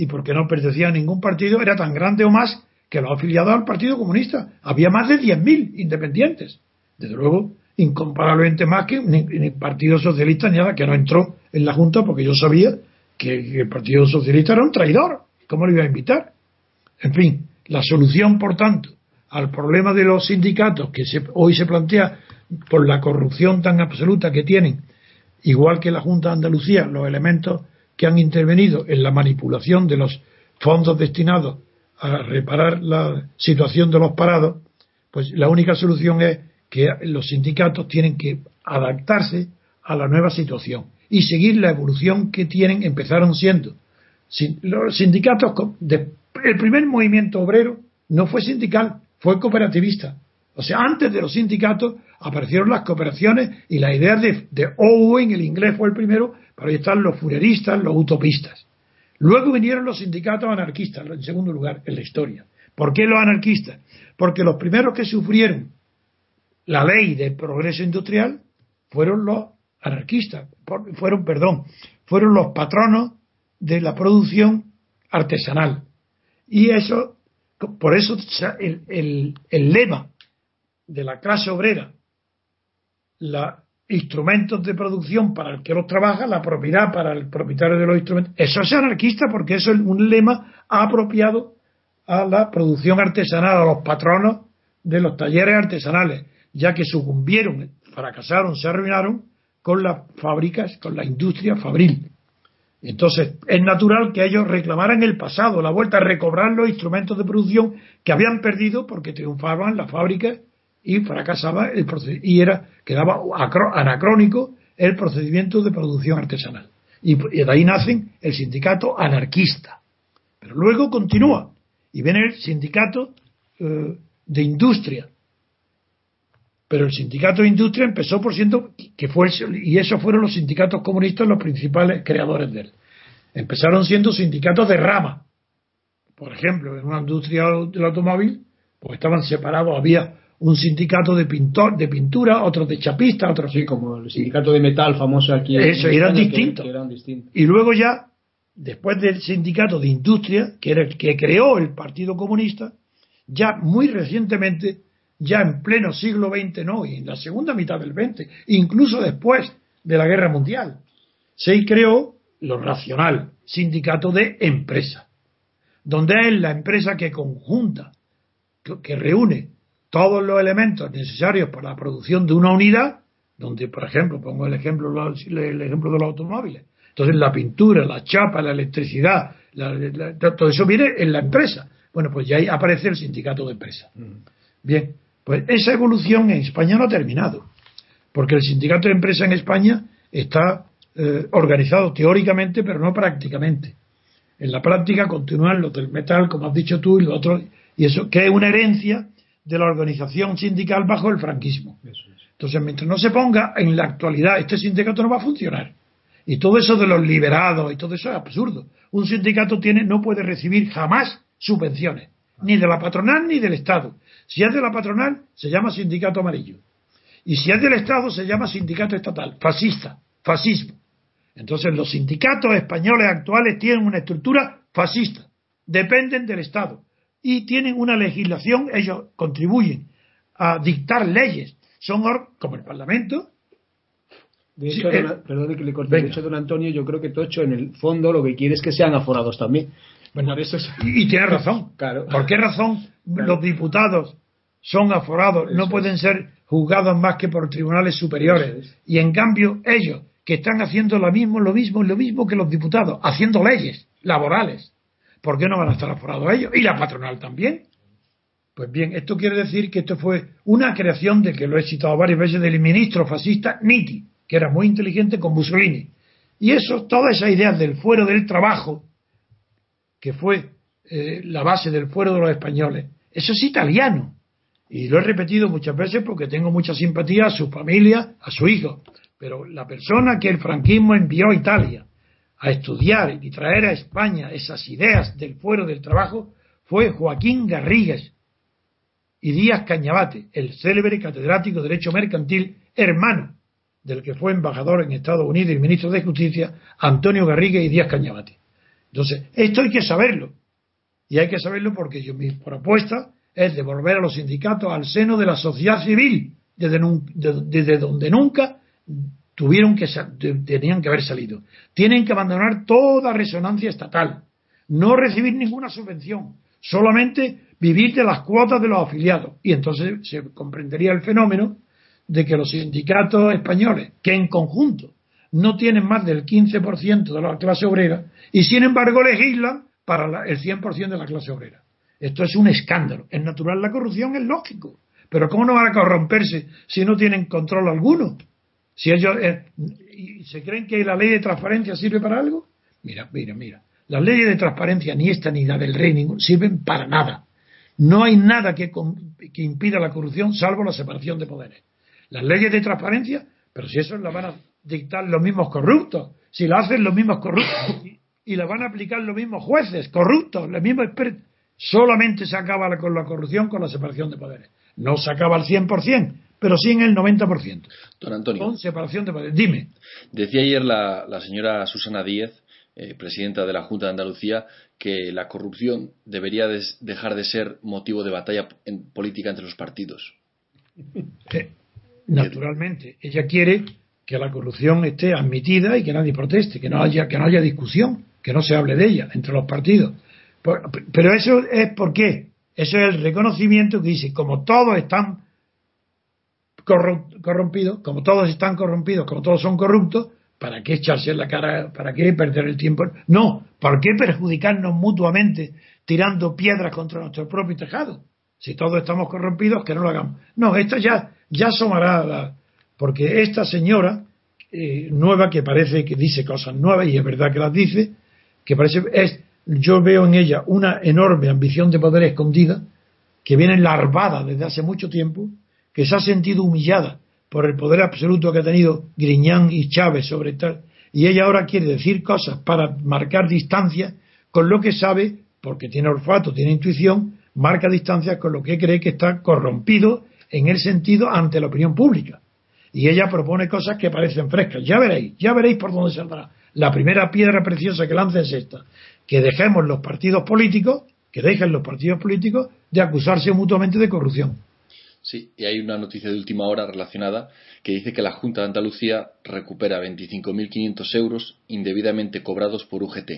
y porque no pertenecía a ningún partido era tan grande o más que los afiliados al Partido Comunista. Había más de 10.000 independientes. Desde luego, incomparablemente más que ni, el Partido Socialista ni nada, que no entró en la Junta porque yo sabía que, el Partido Socialista era un traidor. ¿Cómo lo iba a invitar? En fin, la solución, por tanto, al problema de los sindicatos que hoy se plantea por la corrupción tan absoluta que tienen, igual que la Junta de Andalucía, los elementos que han intervenido en la manipulación de los fondos destinados a reparar la situación de los parados, pues la única solución es que los sindicatos tienen que adaptarse a la nueva situación y seguir la evolución que tienen, empezaron siendo. Los sindicatos, el primer movimiento obrero no fue sindical, fue cooperativista. O sea, antes de los sindicatos aparecieron las cooperaciones y la idea de, de Owen, el inglés fue el primero, pero ahí están los fureristas, los utopistas. Luego vinieron los sindicatos anarquistas, en segundo lugar, en la historia. ¿Por qué los anarquistas? Porque los primeros que sufrieron la ley del progreso industrial fueron los anarquistas, fueron, perdón, fueron los patronos de la producción artesanal. Y eso, por eso el, el, lema de la clase obrera, los instrumentos de producción para el que los trabaja, la propiedad para el propietario de los instrumentos, eso es anarquista porque eso es un lema apropiado a la producción artesanal, a los patronos de los talleres artesanales ya que sucumbieron, fracasaron, se arruinaron con las fábricas, con la industria fabril. Entonces, es natural que ellos reclamaran el pasado, la vuelta a recobrar los instrumentos de producción que habían perdido porque triunfaban las fábricas y fracasaba el y era quedaba anacrónico el procedimiento de producción artesanal. Y de ahí nacen el sindicato anarquista. Pero luego continúa y viene el sindicato eh, de industria, pero el sindicato de industria empezó por siendo que fue y esos fueron los sindicatos comunistas los principales creadores de él. Empezaron siendo sindicatos de rama. Por ejemplo, en una industria del automóvil, pues estaban separados, había un sindicato de pintor, de pintura, otro de chapista, otro sí, como el sindicato de metal famoso aquí. Eso, eran distintos. Y luego ya, después del sindicato de industria, que era el que creó el Partido Comunista, ya muy recientemente, ya en pleno siglo XX, no, y en la segunda mitad del XX, incluso después de la Guerra Mundial, se creó lo racional, sindicato de empresa, donde es la empresa que conjunta, que reúne todos los elementos necesarios para la producción de una unidad, donde, por ejemplo, pongo el ejemplo, el ejemplo de los automóviles. Entonces, la pintura, la chapa, la electricidad, todo eso viene en la empresa. Bueno, pues ya ahí aparece el sindicato de empresa. Mm. Bien, pues esa evolución en España no ha terminado, porque el sindicato de empresa en España está eh, organizado teóricamente, pero no prácticamente. En la práctica continúan los del metal, como has dicho tú, y los otros, y eso que es una herencia de la organización sindical bajo el franquismo. Entonces, mientras no se ponga en la actualidad, este sindicato no va a funcionar. Y todo eso de los liberados y todo eso es absurdo. Un sindicato tiene, no puede recibir jamás subvenciones, ni de la patronal ni del Estado. Si es de la patronal, se llama sindicato amarillo. Y si es del Estado, se llama sindicato estatal, fascista, fascismo. Entonces, los sindicatos españoles actuales tienen una estructura fascista, dependen del Estado y tienen una legislación, ellos contribuyen a dictar leyes, son como el Parlamento. De hecho, eh, perdón que le corte, de hecho, don Antonio, yo creo que Tocho en el fondo lo que quiere es que sean aforados también. Bueno, eso y, tiene razón. [laughs] claro. ¿Por qué razón los diputados son aforados? no pueden ser juzgados más que por tribunales superiores. Y en cambio, ellos, que están haciendo lo mismo, lo mismo, lo mismo que los diputados, haciendo leyes laborales, ¿por qué no van a estar aforados ellos? Y la patronal también. Pues bien, esto quiere decir que esto fue una creación de que lo he citado varias veces del ministro fascista Nitti, que era muy inteligente con Mussolini. Y eso, todas esas ideas del fuero del trabajo, que fue eh, la base del fuero de los españoles, eso es italiano. Y lo he repetido muchas veces porque tengo mucha simpatía a su familia, a su hijo. Pero la persona que el franquismo envió a Italia a estudiar y traer a España esas ideas del fuero del trabajo fue Joaquín Garrigues y Díaz Cañabate, el célebre catedrático de Derecho Mercantil, hermano del que fue embajador en Estados Unidos y ministro de Justicia, Antonio Garrigues y Díaz Cañabate. Entonces, esto hay que saberlo. Y hay que saberlo porque yo, mi propuesta es devolver a los sindicatos al seno de la sociedad civil, desde, desde donde nunca tuvieron que tenían que haber salido. Tienen que abandonar toda resonancia estatal, no recibir ninguna subvención, solamente vivir de las cuotas de los afiliados. Y entonces se comprendería el fenómeno de que los sindicatos españoles, que en conjunto no tienen más del 15% de la clase obrera, y sin embargo legislan para el 100% de la clase obrera. Esto es un escándalo. Es natural la corrupción, es lógico. Pero ¿cómo no van a corromperse si no tienen control alguno? Si ellos eh, se creen que la ley de transparencia sirve para algo, mira, mira, mira. Las leyes de transparencia, ni esta ni la del rey, sirven para nada. No hay nada que, impida la corrupción salvo la separación de poderes. Las leyes de transparencia, pero si eso la van a dictar los mismos corruptos, si la hacen los mismos corruptos [coughs] y, la van a aplicar los mismos jueces corruptos, los mismos expertos, solamente se acaba con la corrupción con la separación de poderes. No se acaba al 100%, pero sí en el 90%. Don Antonio. Con separación de poderes. Dime. Decía ayer la, señora Susana Díez, eh, presidenta de la Junta de Andalucía, que la corrupción debería dejar de ser motivo de batalla en política entre los partidos. naturalmente. Ella quiere que la corrupción esté admitida y que nadie proteste, que no haya, que no haya discusión, que no se hable de ella entre los partidos. Pero eso es por qué. Eso es el reconocimiento que dice, como todos están corrompidos, como todos están corrompidos, como todos son corruptos, ¿para qué echarse en la cara? ¿Para qué perder el tiempo? No, ¿por qué perjudicarnos mutuamente tirando piedras contra nuestro propio tejado? Si todos estamos corrompidos, que no lo hagamos. No, esta ya, ya asomará, porque esta señora eh, nueva que parece que dice cosas nuevas, y es verdad que las dice, que parece, es, yo veo en ella una enorme ambición de poder escondida, que viene larvada desde hace mucho tiempo, que se ha sentido humillada por el poder absoluto que ha tenido Griñán y Chávez sobre tal, y ella ahora quiere decir cosas para marcar distancia con lo que sabe, porque tiene olfato, tiene intuición, marca distancia con lo que cree que está corrompido en el sentido ante la opinión pública. Y ella propone cosas que parecen frescas. Ya veréis, ya veréis por dónde saldrá. La primera piedra preciosa que lanza es esta, que dejemos los partidos políticos, que dejen los partidos políticos de acusarse mutuamente de corrupción. Sí, y hay una noticia de última hora relacionada que dice que la Junta de Andalucía recupera 25.500 euros indebidamente cobrados por UGT.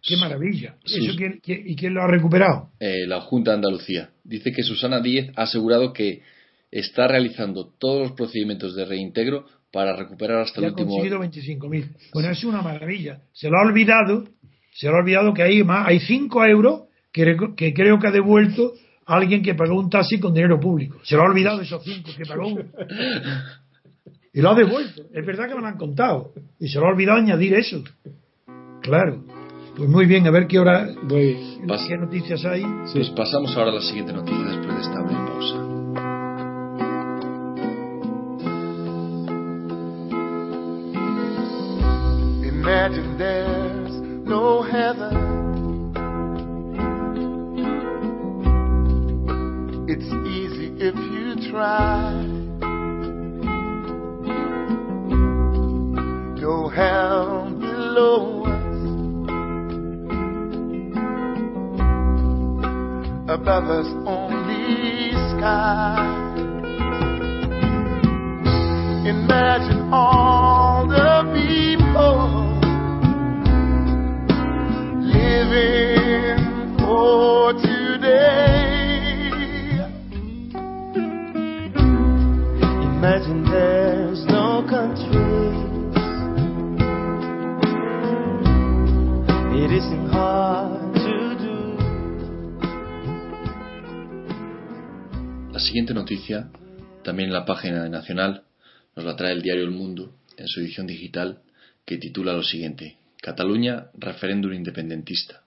qué maravilla. ¿Y quién lo ha recuperado? Eh, la Junta de Andalucía. Dice que Susana Díez ha asegurado que está realizando todos los procedimientos de reintegro para recuperar hasta el último. Ha conseguido 25.000. Bueno, es una maravilla. Se lo ha olvidado, se lo ha olvidado que hay más, hay 5 euros que, que creo que ha devuelto alguien que pagó un taxi con dinero público. Se lo ha olvidado esos 5 que pagó. [laughs] Y lo ha devuelto. Es verdad que me lo han contado. Y se lo ha olvidado añadir eso. Claro. Pues muy bien, a ver qué hora, qué noticias hay. Pues pasamos ahora a la siguiente noticia después de esta breve pausa. Imagine there's no heaven. Try. No hell below us. Above us only sky. Imagine all the people living for today. Imagine there's no countries. It isn't hard to do. La siguiente noticia, también en la página de Nacional, nos la trae el diario El Mundo en su edición digital, que titula lo siguiente: Cataluña, referéndum independentista.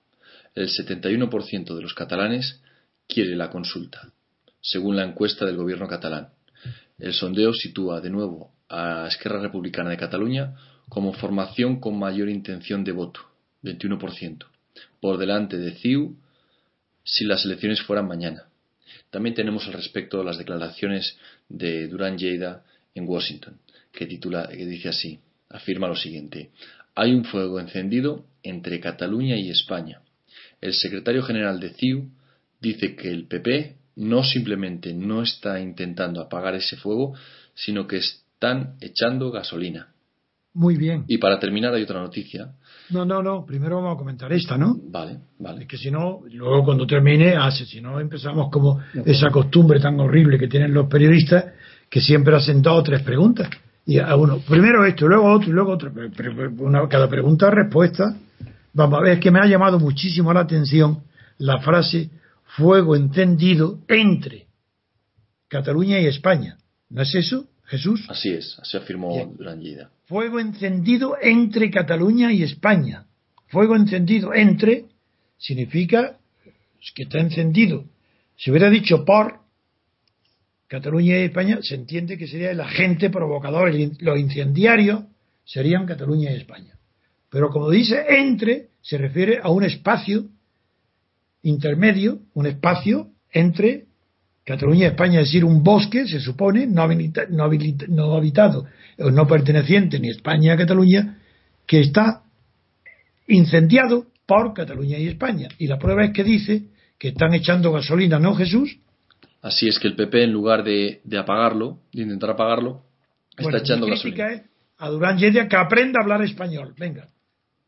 El 71% de los catalanes quiere la consulta, según la encuesta del gobierno catalán. El sondeo sitúa de nuevo a Esquerra Republicana de Cataluña como formación con mayor intención de voto, 21%, por delante de CIU si las elecciones fueran mañana. También tenemos al respecto las declaraciones de Durán Lleida en Washington, que, titula, que dice así, afirma lo siguiente, hay un fuego encendido entre Cataluña y España. El secretario general de CIU dice que el PP no simplemente no está intentando apagar ese fuego, sino que están echando gasolina. Muy bien. Y para terminar hay otra noticia. No, no, no. Primero vamos a comentar esta, ¿no? Vale, vale. Es que si no, luego cuando termine, hace. Si no, empezamos como esa costumbre tan horrible que tienen los periodistas, que siempre hacen dos o tres preguntas. Y a uno, primero esto, luego otro, y luego otro. cada pregunta respuesta. Vamos a ver, es que me ha llamado muchísimo la atención la frase fuego encendido entre Cataluña y España. ¿No es eso, Jesús? Así es, así afirmó Durán Fuego encendido entre Cataluña y España. Fuego encendido entre significa que está encendido. Si hubiera dicho por Cataluña y España, se entiende que sería el agente provocador, los incendiarios serían Cataluña y España. Pero como dice entre, se refiere a un espacio intermedio, un espacio entre Cataluña y España, es decir, un bosque, se supone, no, no, habitado o no perteneciente ni España a Cataluña, que está incendiado por Cataluña y España. Y la prueba es que dice que están echando gasolina, ¿no, Jesús? Así es que el PP, en lugar de, apagarlo, de intentar apagarlo, está echando gasolina. Es a Durán Lledia que aprenda a hablar español. Venga.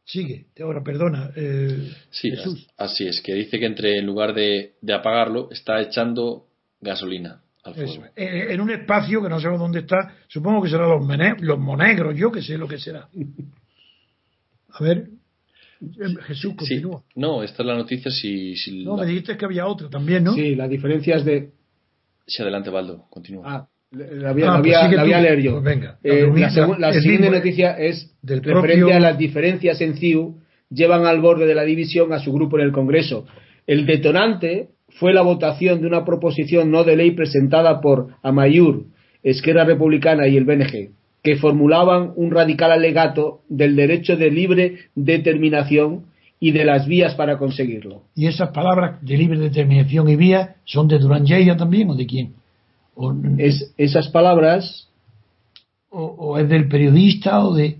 Sigue, ahora perdona. Eh, sí, así es, que dice que entre en lugar de, apagarlo está echando gasolina al fuego. Eh, en un espacio que no sé dónde está, supongo que será los, los monegros, yo que sé lo que será. A ver, eh, Jesús, continúa. no, esta es la noticia si... no, me dijiste que había otra también, ¿no? Sí, las diferencias de... Sí, adelante, Baldo, continúa. Ah, la ah, pues leer yo. Pues eh, la, siguiente noticia es del referente a las diferencias en CIU llevan al borde de la división a su grupo en el Congreso. El detonante fue la votación de una proposición no de ley presentada por Amayur, Esquerra Republicana y el BNG, que formulaban un radical alegato del derecho de libre determinación y de las vías para conseguirlo. ¿Y esas palabras de libre determinación y vía son de Durán también o de quién? Es, esas palabras. O, es del periodista o de.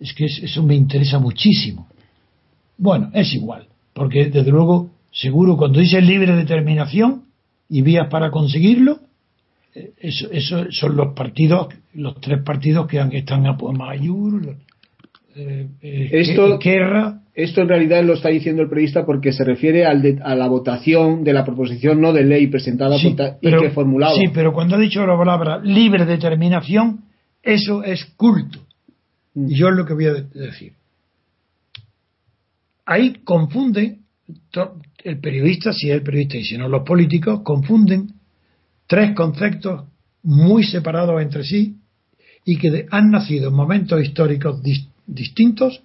Es que eso me interesa muchísimo. Bueno, es igual, porque desde luego, seguro cuando dice libre determinación y vías para conseguirlo, eh, eso, eso son los partidos, los tres partidos que están a Mayur, eh, eh, esto, esto en realidad lo está diciendo el periodista porque se refiere al a la votación de la proposición no de ley presentada y que formulaba. Sí, pero cuando ha dicho la palabra libre determinación, eso es culto. Mm. Y yo es lo que voy a decir. Ahí confunden, el periodista, si es el periodista y si no los políticos, confunden tres conceptos muy separados entre sí y que han nacido en momentos históricos distintos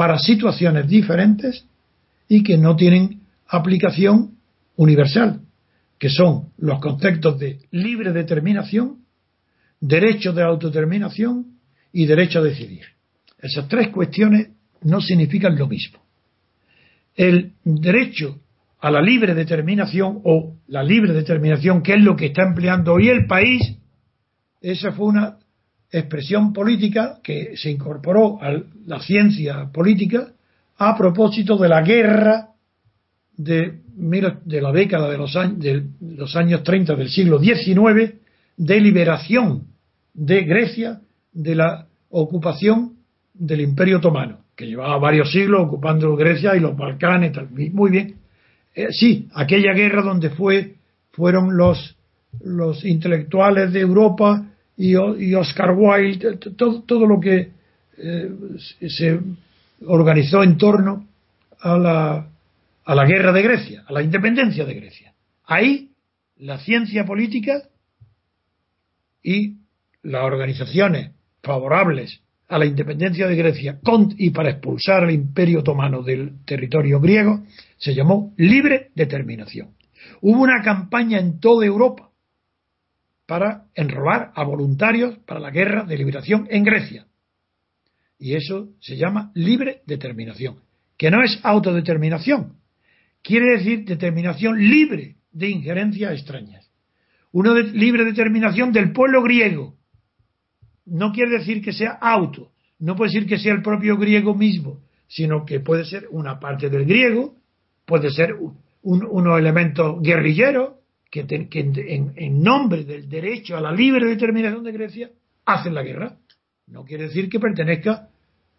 para situaciones diferentes y que no tienen aplicación universal, que son los conceptos de libre determinación, derecho de autodeterminación y derecho a decidir. Esas tres cuestiones no significan lo mismo. El derecho a la libre determinación o la libre determinación, que es lo que está empleando hoy el país, esa fue una expresión política que se incorporó a la ciencia política a propósito de la guerra de, la década de los, años, de los años 30 del siglo XIX de liberación de Grecia de la ocupación del Imperio Otomano, que llevaba varios siglos ocupando Grecia y los Balcanes. Muy bien. Eh, sí, aquella guerra donde fue, fueron los, los intelectuales de Europa y, Oscar Wilde, todo, lo que eh, se organizó en torno a la, a la guerra de Grecia, a la independencia de Grecia. Ahí la ciencia política y las organizaciones favorables a la independencia de Grecia y para expulsar al imperio otomano del territorio griego se llamó libre determinación. Hubo una campaña en toda Europa para enrolar a voluntarios para la guerra de liberación en Grecia. Y eso se llama libre determinación, que no es autodeterminación. Quiere decir determinación libre de injerencias extrañas. Una libre determinación del pueblo griego. No quiere decir que sea auto, no puede decir que sea el propio griego mismo, sino que puede ser una parte del griego, puede ser un, unos elementos guerrilleros, que, en, nombre del derecho a la libre determinación de Grecia hacen la guerra. No quiere decir que pertenezca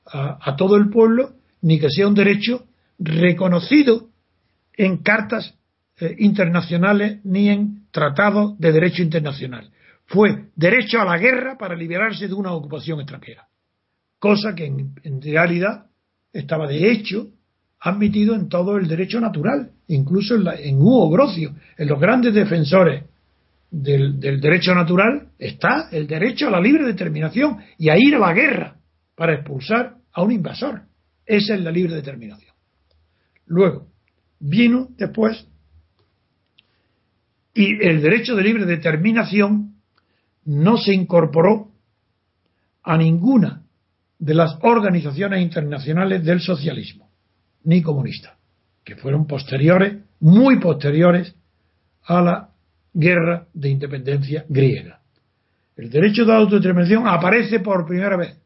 a, todo el pueblo, ni que sea un derecho reconocido en cartas eh, internacionales ni en tratados de derecho internacional. Fue derecho a la guerra para liberarse de una ocupación extranjera. Cosa que en realidad estaba de hecho admitido en todo el derecho natural, incluso en, en Hugo Grocio, en los grandes defensores del, derecho natural, está el derecho a la libre determinación y a ir a la guerra para expulsar a un invasor. Esa es la libre determinación. Luego, vino después y el derecho de libre determinación no se incorporó a ninguna de las organizaciones internacionales del socialismo ni comunista, que fueron posteriores, muy posteriores a la guerra de independencia griega. El derecho de autodeterminación aparece por primera vez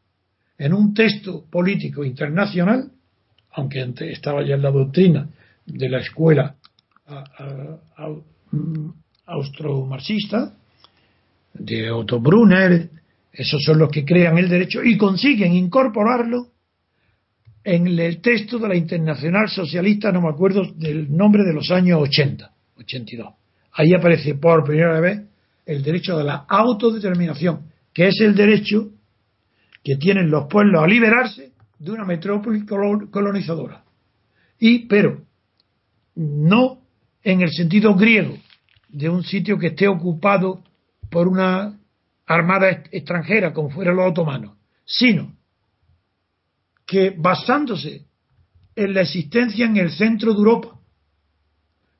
en un texto político internacional, aunque estaba ya en la doctrina de la escuela austromarxista, de Otto Brunner, esos son los que crean el derecho y consiguen incorporarlo en el texto de la Internacional Socialista, no me acuerdo del nombre de los años 80, 82. Ahí aparece por primera vez el derecho de la autodeterminación, que es el derecho que tienen los pueblos a liberarse de una metrópoli colonizadora. Y, pero, no en el sentido griego, de un sitio que esté ocupado por una armada extranjera, como fueran los otomanos, sino que basándose en la existencia en el centro de Europa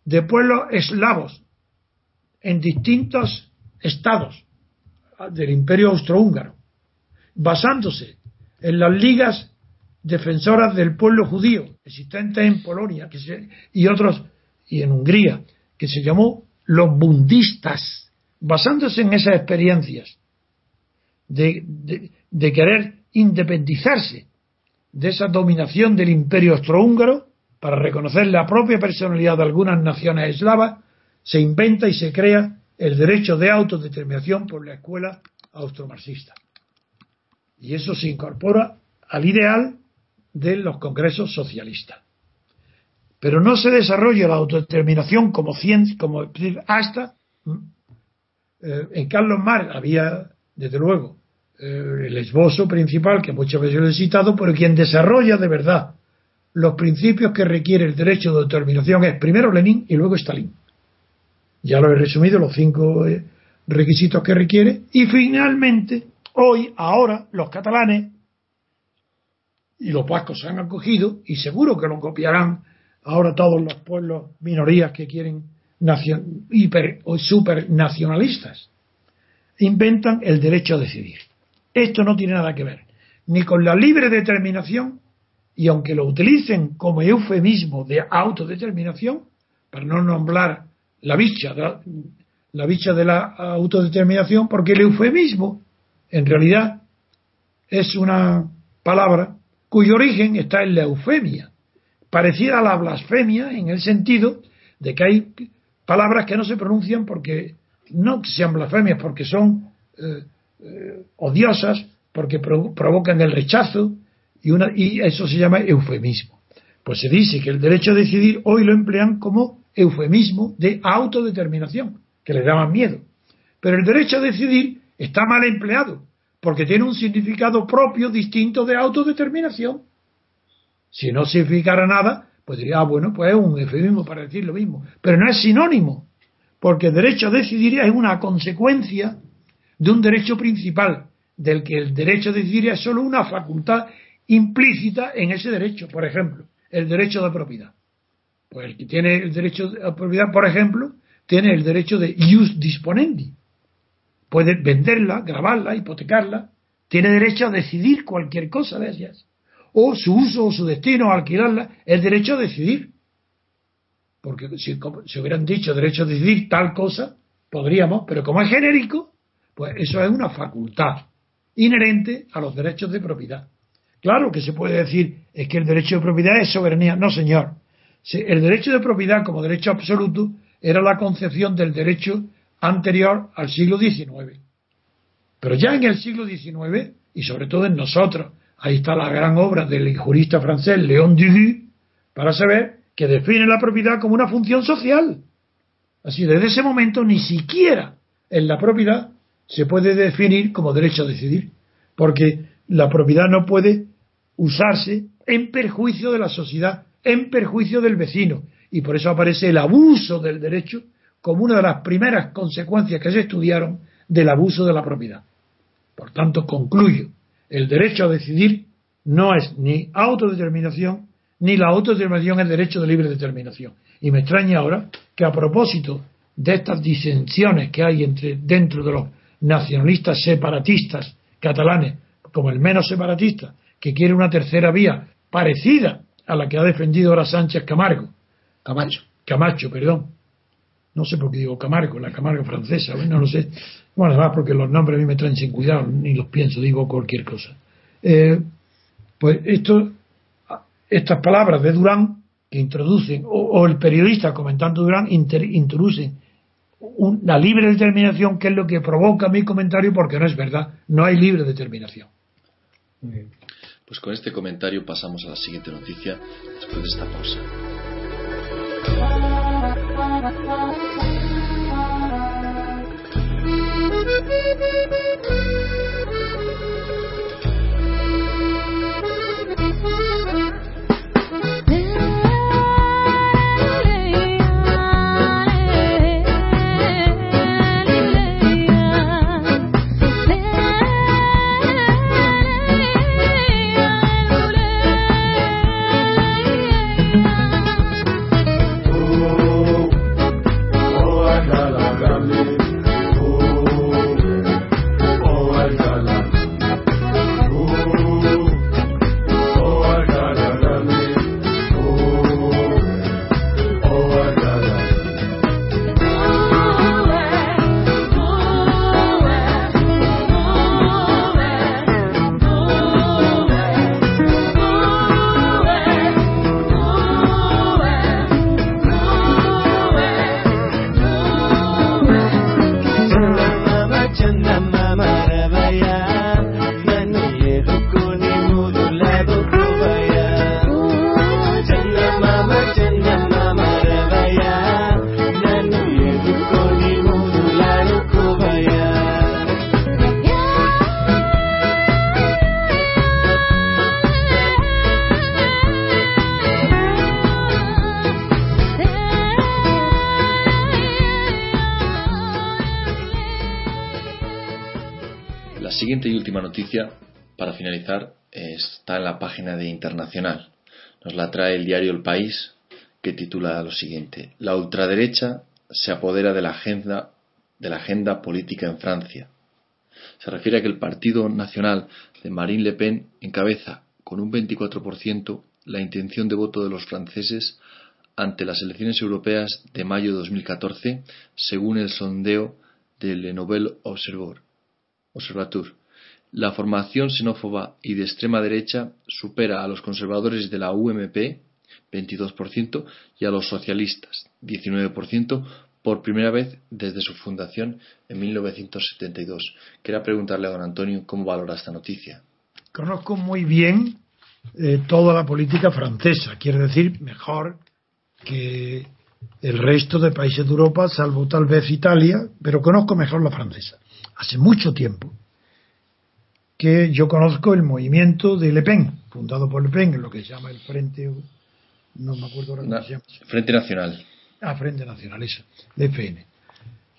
de pueblos eslavos en distintos estados del imperio austrohúngaro, basándose en las ligas defensoras del pueblo judío existentes en Polonia y otros y en Hungría que se llamó los bundistas basándose en esas experiencias de querer independizarse de esa dominación del imperio austrohúngaro para reconocer la propia personalidad de algunas naciones eslavas se inventa y se crea el derecho de autodeterminación por la escuela austromarxista. Y eso se incorpora al ideal de los congresos socialistas. Pero no se desarrolla la autodeterminación como ciencia, como hasta eh, en Carlos Marx había, desde luego, eh, el esbozo principal que muchas veces lo he citado, pero quien desarrolla de verdad los principios que requiere el derecho de determinación es primero Lenin y luego Stalin. Ya lo he resumido, los cinco eh, requisitos que requiere. Y finalmente, hoy, ahora, los catalanes y los vascos se han acogido y seguro que lo copiarán ahora todos los pueblos, minorías que quieren hiper o super nacionalistas. Inventan el derecho a decidir. Esto no tiene nada que ver ni con la libre determinación y aunque lo utilicen como eufemismo de autodeterminación, para no nombrar la bicha, la bicha de la autodeterminación, porque el eufemismo en realidad es una palabra cuyo origen está en la eufemia, parecida a la blasfemia en el sentido de que hay palabras que no se pronuncian porque no sean blasfemias, porque son eh, eh, odiosas, porque provocan el rechazo y, una, y eso se llama eufemismo. Pues se dice que el derecho a decidir hoy lo emplean como eufemismo de autodeterminación, que le daban miedo. Pero el derecho a decidir está mal empleado, porque tiene un significado propio distinto de autodeterminación. Si no significara nada, pues diría, ah, bueno, pues es un eufemismo para decir lo mismo. Pero no es sinónimo, porque el derecho a decidir es una consecuencia de un derecho principal, del que el derecho a decidir es solo una facultad implícita en ese derecho. Por ejemplo, el derecho de propiedad. Pues el que tiene el derecho de propiedad, por ejemplo, tiene el derecho de ius disponendi. Puede venderla, grabarla, hipotecarla. Tiene derecho a decidir cualquier cosa de ellas. O su uso o su destino, alquilarla, el derecho a decidir. Porque si, si hubieran dicho derecho a decidir tal cosa, podríamos, pero como es genérico, pues eso es una facultad inherente a los derechos de propiedad. Claro que se puede decir es que el derecho de propiedad es soberanía. No, señor. El derecho de propiedad como derecho absoluto era la concepción del derecho anterior al siglo XIX. Pero ya en el siglo XIX, y sobre todo en nosotros, ahí está la gran obra del jurista francés Léon Duguy, para saber que define la propiedad como una función social. Así, desde ese momento, ni siquiera en la propiedad se puede definir como derecho a decidir, porque la propiedad no puede usarse en perjuicio de la sociedad, en perjuicio del vecino, y por eso aparece el abuso del derecho como una de las primeras consecuencias que se estudiaron del abuso de la propiedad. Por tanto, concluyo, el derecho a decidir no es ni autodeterminación, ni la autodeterminación es derecho de libre determinación. Y me extraña ahora que a propósito de estas disensiones que hay entre, dentro de los nacionalistas separatistas catalanes, como el menos separatista, que quiere una tercera vía parecida a la que ha defendido ahora Sánchez Camargo. Camacho. Camacho, perdón. No sé por qué digo Camargo, la Camargo francesa, no lo sé. Bueno, además porque los nombres a mí me traen sin cuidado, ni los pienso, digo cualquier cosa. Eh, pues esto, estas palabras de Durán que introducen, o, el periodista comentando Durán, introducen una libre determinación, que es lo que provoca mi comentario, porque no es verdad, no hay libre determinación. Pues con este comentario pasamos a la siguiente noticia después de esta pausa. En la página de Internacional. Nos la trae el diario El País, que titula lo siguiente: La ultraderecha se apodera de la agenda, de la agenda política en Francia. Se refiere a que el Partido Nacional de Marine Le Pen encabeza con un 24% la intención de voto de los franceses ante las elecciones europeas de mayo de 2014, según el sondeo del Le Nouvel Observateur. La formación xenófoba y de extrema derecha supera a los conservadores de la UMP, 22%, y a los socialistas, 19%, por primera vez desde su fundación en 1972. Quería preguntarle a don Antonio cómo valora esta noticia. Conozco muy bien eh, toda la política francesa, quiere decir mejor que el resto de países de Europa, salvo tal vez Italia, pero conozco mejor la francesa. Hace mucho tiempo que yo conozco el movimiento de Le Pen, fundado por Le Pen, en lo que se llama el Frente, no me acuerdo ahora se llama. Frente Nacional. Ah, Frente Nacional, eso, de FN.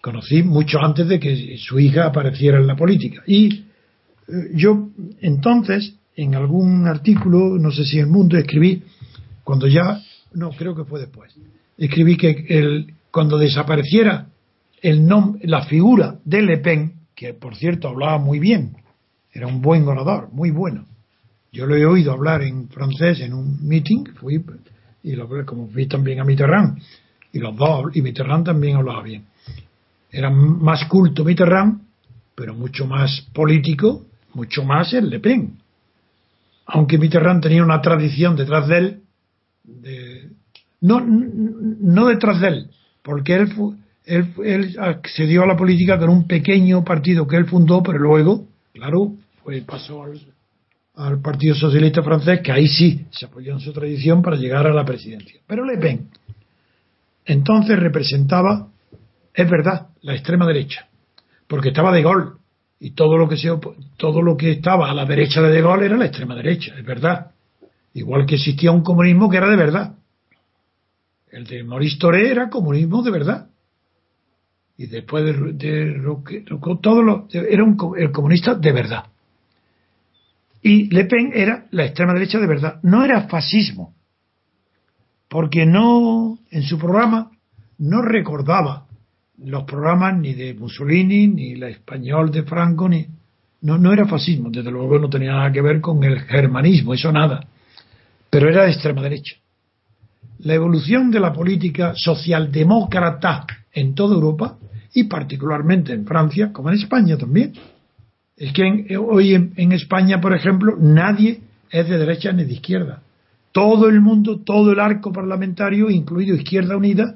Conocí mucho antes de que su hija apareciera en la política. Y eh, yo entonces, en algún artículo, no sé si en El Mundo, escribí, cuando ya, no, creo que fue después, escribí que el, cuando desapareciera el nombre, la figura de Le Pen, que por cierto hablaba muy bien, era un buen orador, muy bueno. Yo lo he oído hablar en francés en un meeting, fui y lo como vi también a Mitterrand, y los dos, y Mitterrand también hablaba bien. Era más culto Mitterrand, pero mucho más político, mucho más el Le Pen. Aunque Mitterrand tenía una tradición detrás de él, de, no, no detrás de él, porque él, él, él accedió a la política con un pequeño partido que él fundó, pero luego, claro, pues pasó al, Partido Socialista francés, que ahí sí se apoyó en su tradición para llegar a la presidencia. Pero Le Pen entonces representaba, es verdad, la extrema derecha, porque estaba de Gaulle y todo lo que se todo lo que estaba a la derecha de De Gaulle era la extrema derecha, es verdad. Igual que existía un comunismo que era de verdad. El de Maurice Toré era comunismo de verdad. Y después de, de, todo lo, era un, el comunista de verdad. Y Le Pen era la extrema derecha de verdad, no era fascismo, porque no, en su programa, no recordaba los programas ni de Mussolini, ni la español de Franco, ni, no, no era fascismo, desde luego no tenía nada que ver con el germanismo, eso nada, pero era de extrema derecha. La evolución de la política socialdemócrata en toda Europa y particularmente en Francia, como en España también, es que hoy en, España, por ejemplo, nadie es de derecha ni de izquierda. Todo el mundo, todo el arco parlamentario, incluido Izquierda Unida,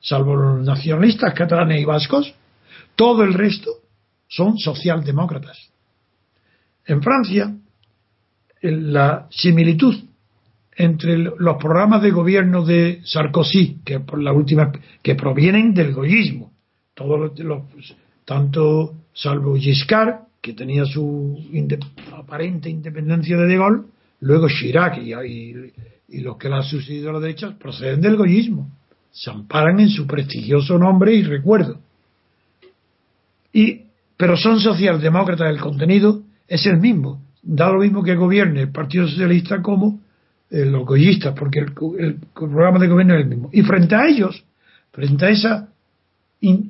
salvo los nacionalistas catalanes y vascos, todo el resto son socialdemócratas. En Francia, la similitud entre los programas de gobierno de Sarkozy, que por la última, que provienen del goyismo, todos los, tanto salvo Giscard que tenía su aparente independencia de De Gaulle, luego Chirac y, los que la han sucedido a la derecha proceden del goyismo, se amparan en su prestigioso nombre y recuerdo. Y, pero son socialdemócratas, el contenido es el mismo, da lo mismo que gobierne el Partido Socialista como eh, los goyistas, porque el, el, programa de gobierno es el mismo. Y frente a ellos, frente a esa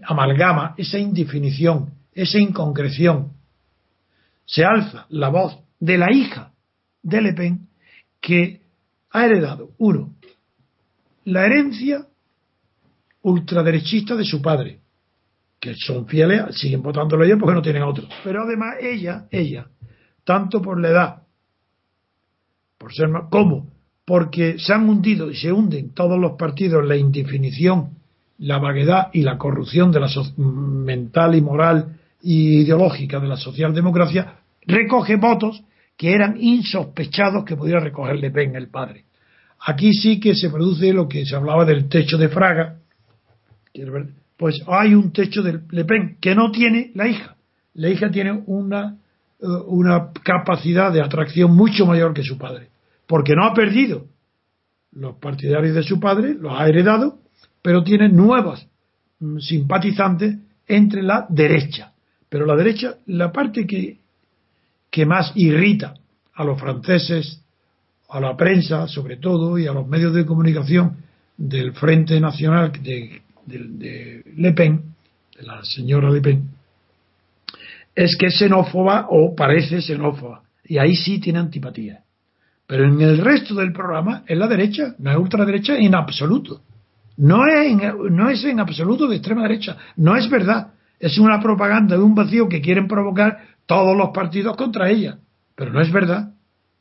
amalgama, esa indefinición, esa inconcreción, se alza la voz de la hija de Le Pen que ha heredado, uno, la herencia ultraderechista de su padre, que son fieles, siguen votándolo ella porque no tienen otro. Pero además ella, ella, tanto por la edad, por ser más, como porque se han hundido y se hunden todos los partidos la indefinición, la vaguedad y la corrupción de la mental y moral ideológica de la socialdemocracia, recoge votos que eran insospechados que pudiera recoger Le Pen, el padre. Aquí sí que se produce lo que se hablaba del techo de Fraga. Pues hay un techo de Le Pen que no tiene la hija. La hija tiene una, eh, una capacidad de atracción mucho mayor que su padre. Porque no ha perdido los partidarios de su padre, los ha heredado, pero tiene nuevos mm, simpatizantes entre la derecha. Pero la derecha, la parte que que más irrita a los franceses, a la prensa sobre todo y a los medios de comunicación del Frente Nacional de, de Le Pen, de la señora Le Pen, es que es xenófoba o parece xenófoba. Y ahí sí tiene antipatía. Pero en el resto del programa es la derecha, no es ultraderecha en absoluto. No es, en, no es en absoluto de extrema derecha. No es verdad. Es una propaganda de un vacío que quieren provocar todos los partidos contra ella. Pero no es verdad.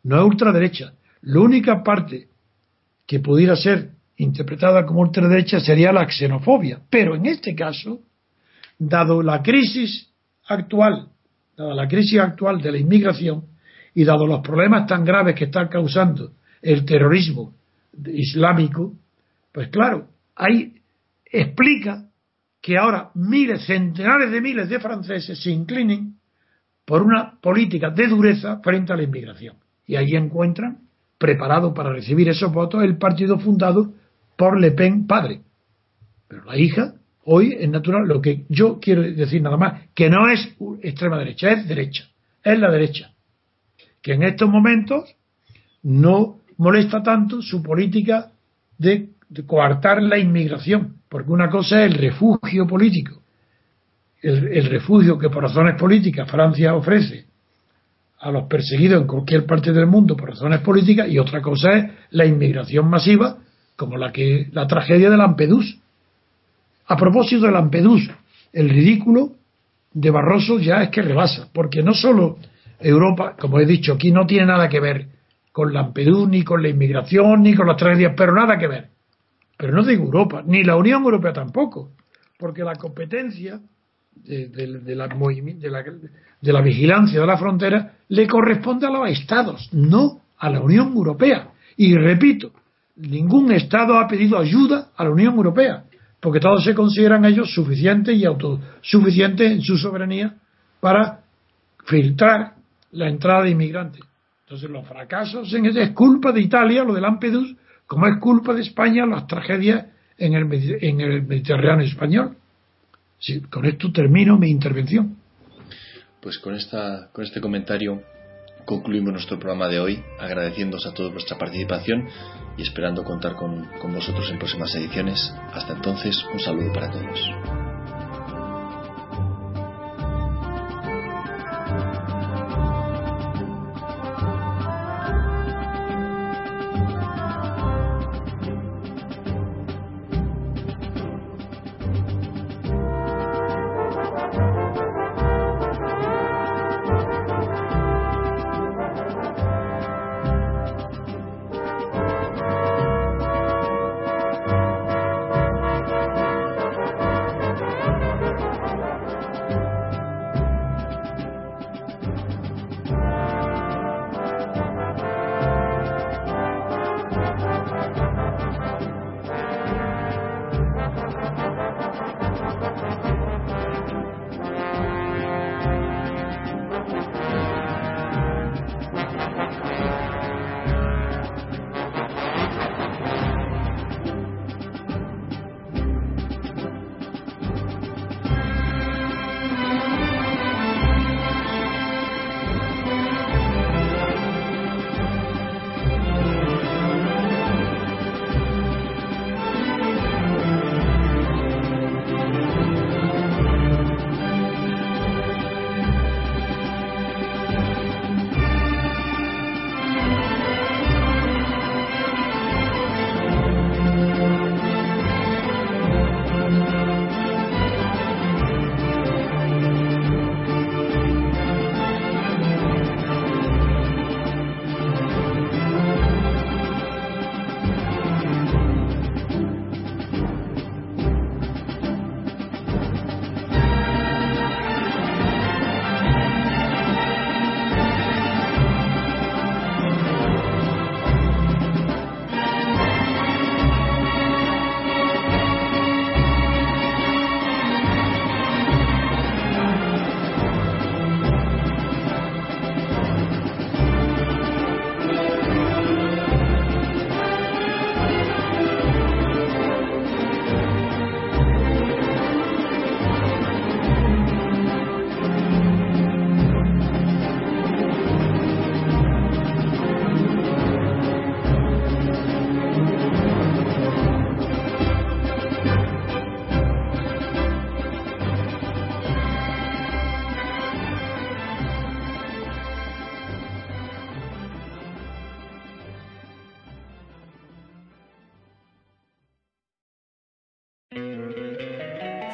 No es ultraderecha. La única parte que pudiera ser interpretada como ultraderecha sería la xenofobia. Pero en este caso, dado la crisis actual, dada la crisis actual de la inmigración y dado los problemas tan graves que están causando el terrorismo islámico, pues claro, ahí explica que ahora miles, centenares de miles de franceses se inclinen por una política de dureza frente a la inmigración. Y ahí encuentran, preparado para recibir esos votos, el partido fundado por Le Pen padre. Pero la hija, hoy es natural, lo que yo quiero decir nada más, que no es extrema derecha, es derecha, es la derecha. Que en estos momentos no molesta tanto su política de coartar la inmigración, porque una cosa es el refugio político, el, refugio que por razones políticas Francia ofrece a los perseguidos en cualquier parte del mundo por razones políticas, y otra cosa es la inmigración masiva, como la que la tragedia de Lampedusa. A propósito de Lampedusa, el ridículo de Barroso ya es que rebasa, porque no solo Europa, como he dicho aquí, no tiene nada que ver con Lampedusa, ni con la inmigración, ni con las tragedias, pero nada que ver pero no digo Europa, ni la Unión Europea tampoco, porque la competencia de, la, vigilancia de la frontera le corresponde a los estados, no a la Unión Europea. Y repito, ningún estado ha pedido ayuda a la Unión Europea, porque todos se consideran ellos suficientes y autosuficientes en su soberanía para filtrar la entrada de inmigrantes. Entonces los fracasos en es culpa de Italia, lo de Lampedusa, como es culpa de España las tragedias en el, Mediterráneo español. con esto termino mi intervención. Pues con, esta, con este comentario concluimos nuestro programa de hoy, agradeciéndoos a todos vuestra participación y esperando contar con, con vosotros en próximas ediciones. Hasta entonces, un saludo para todos.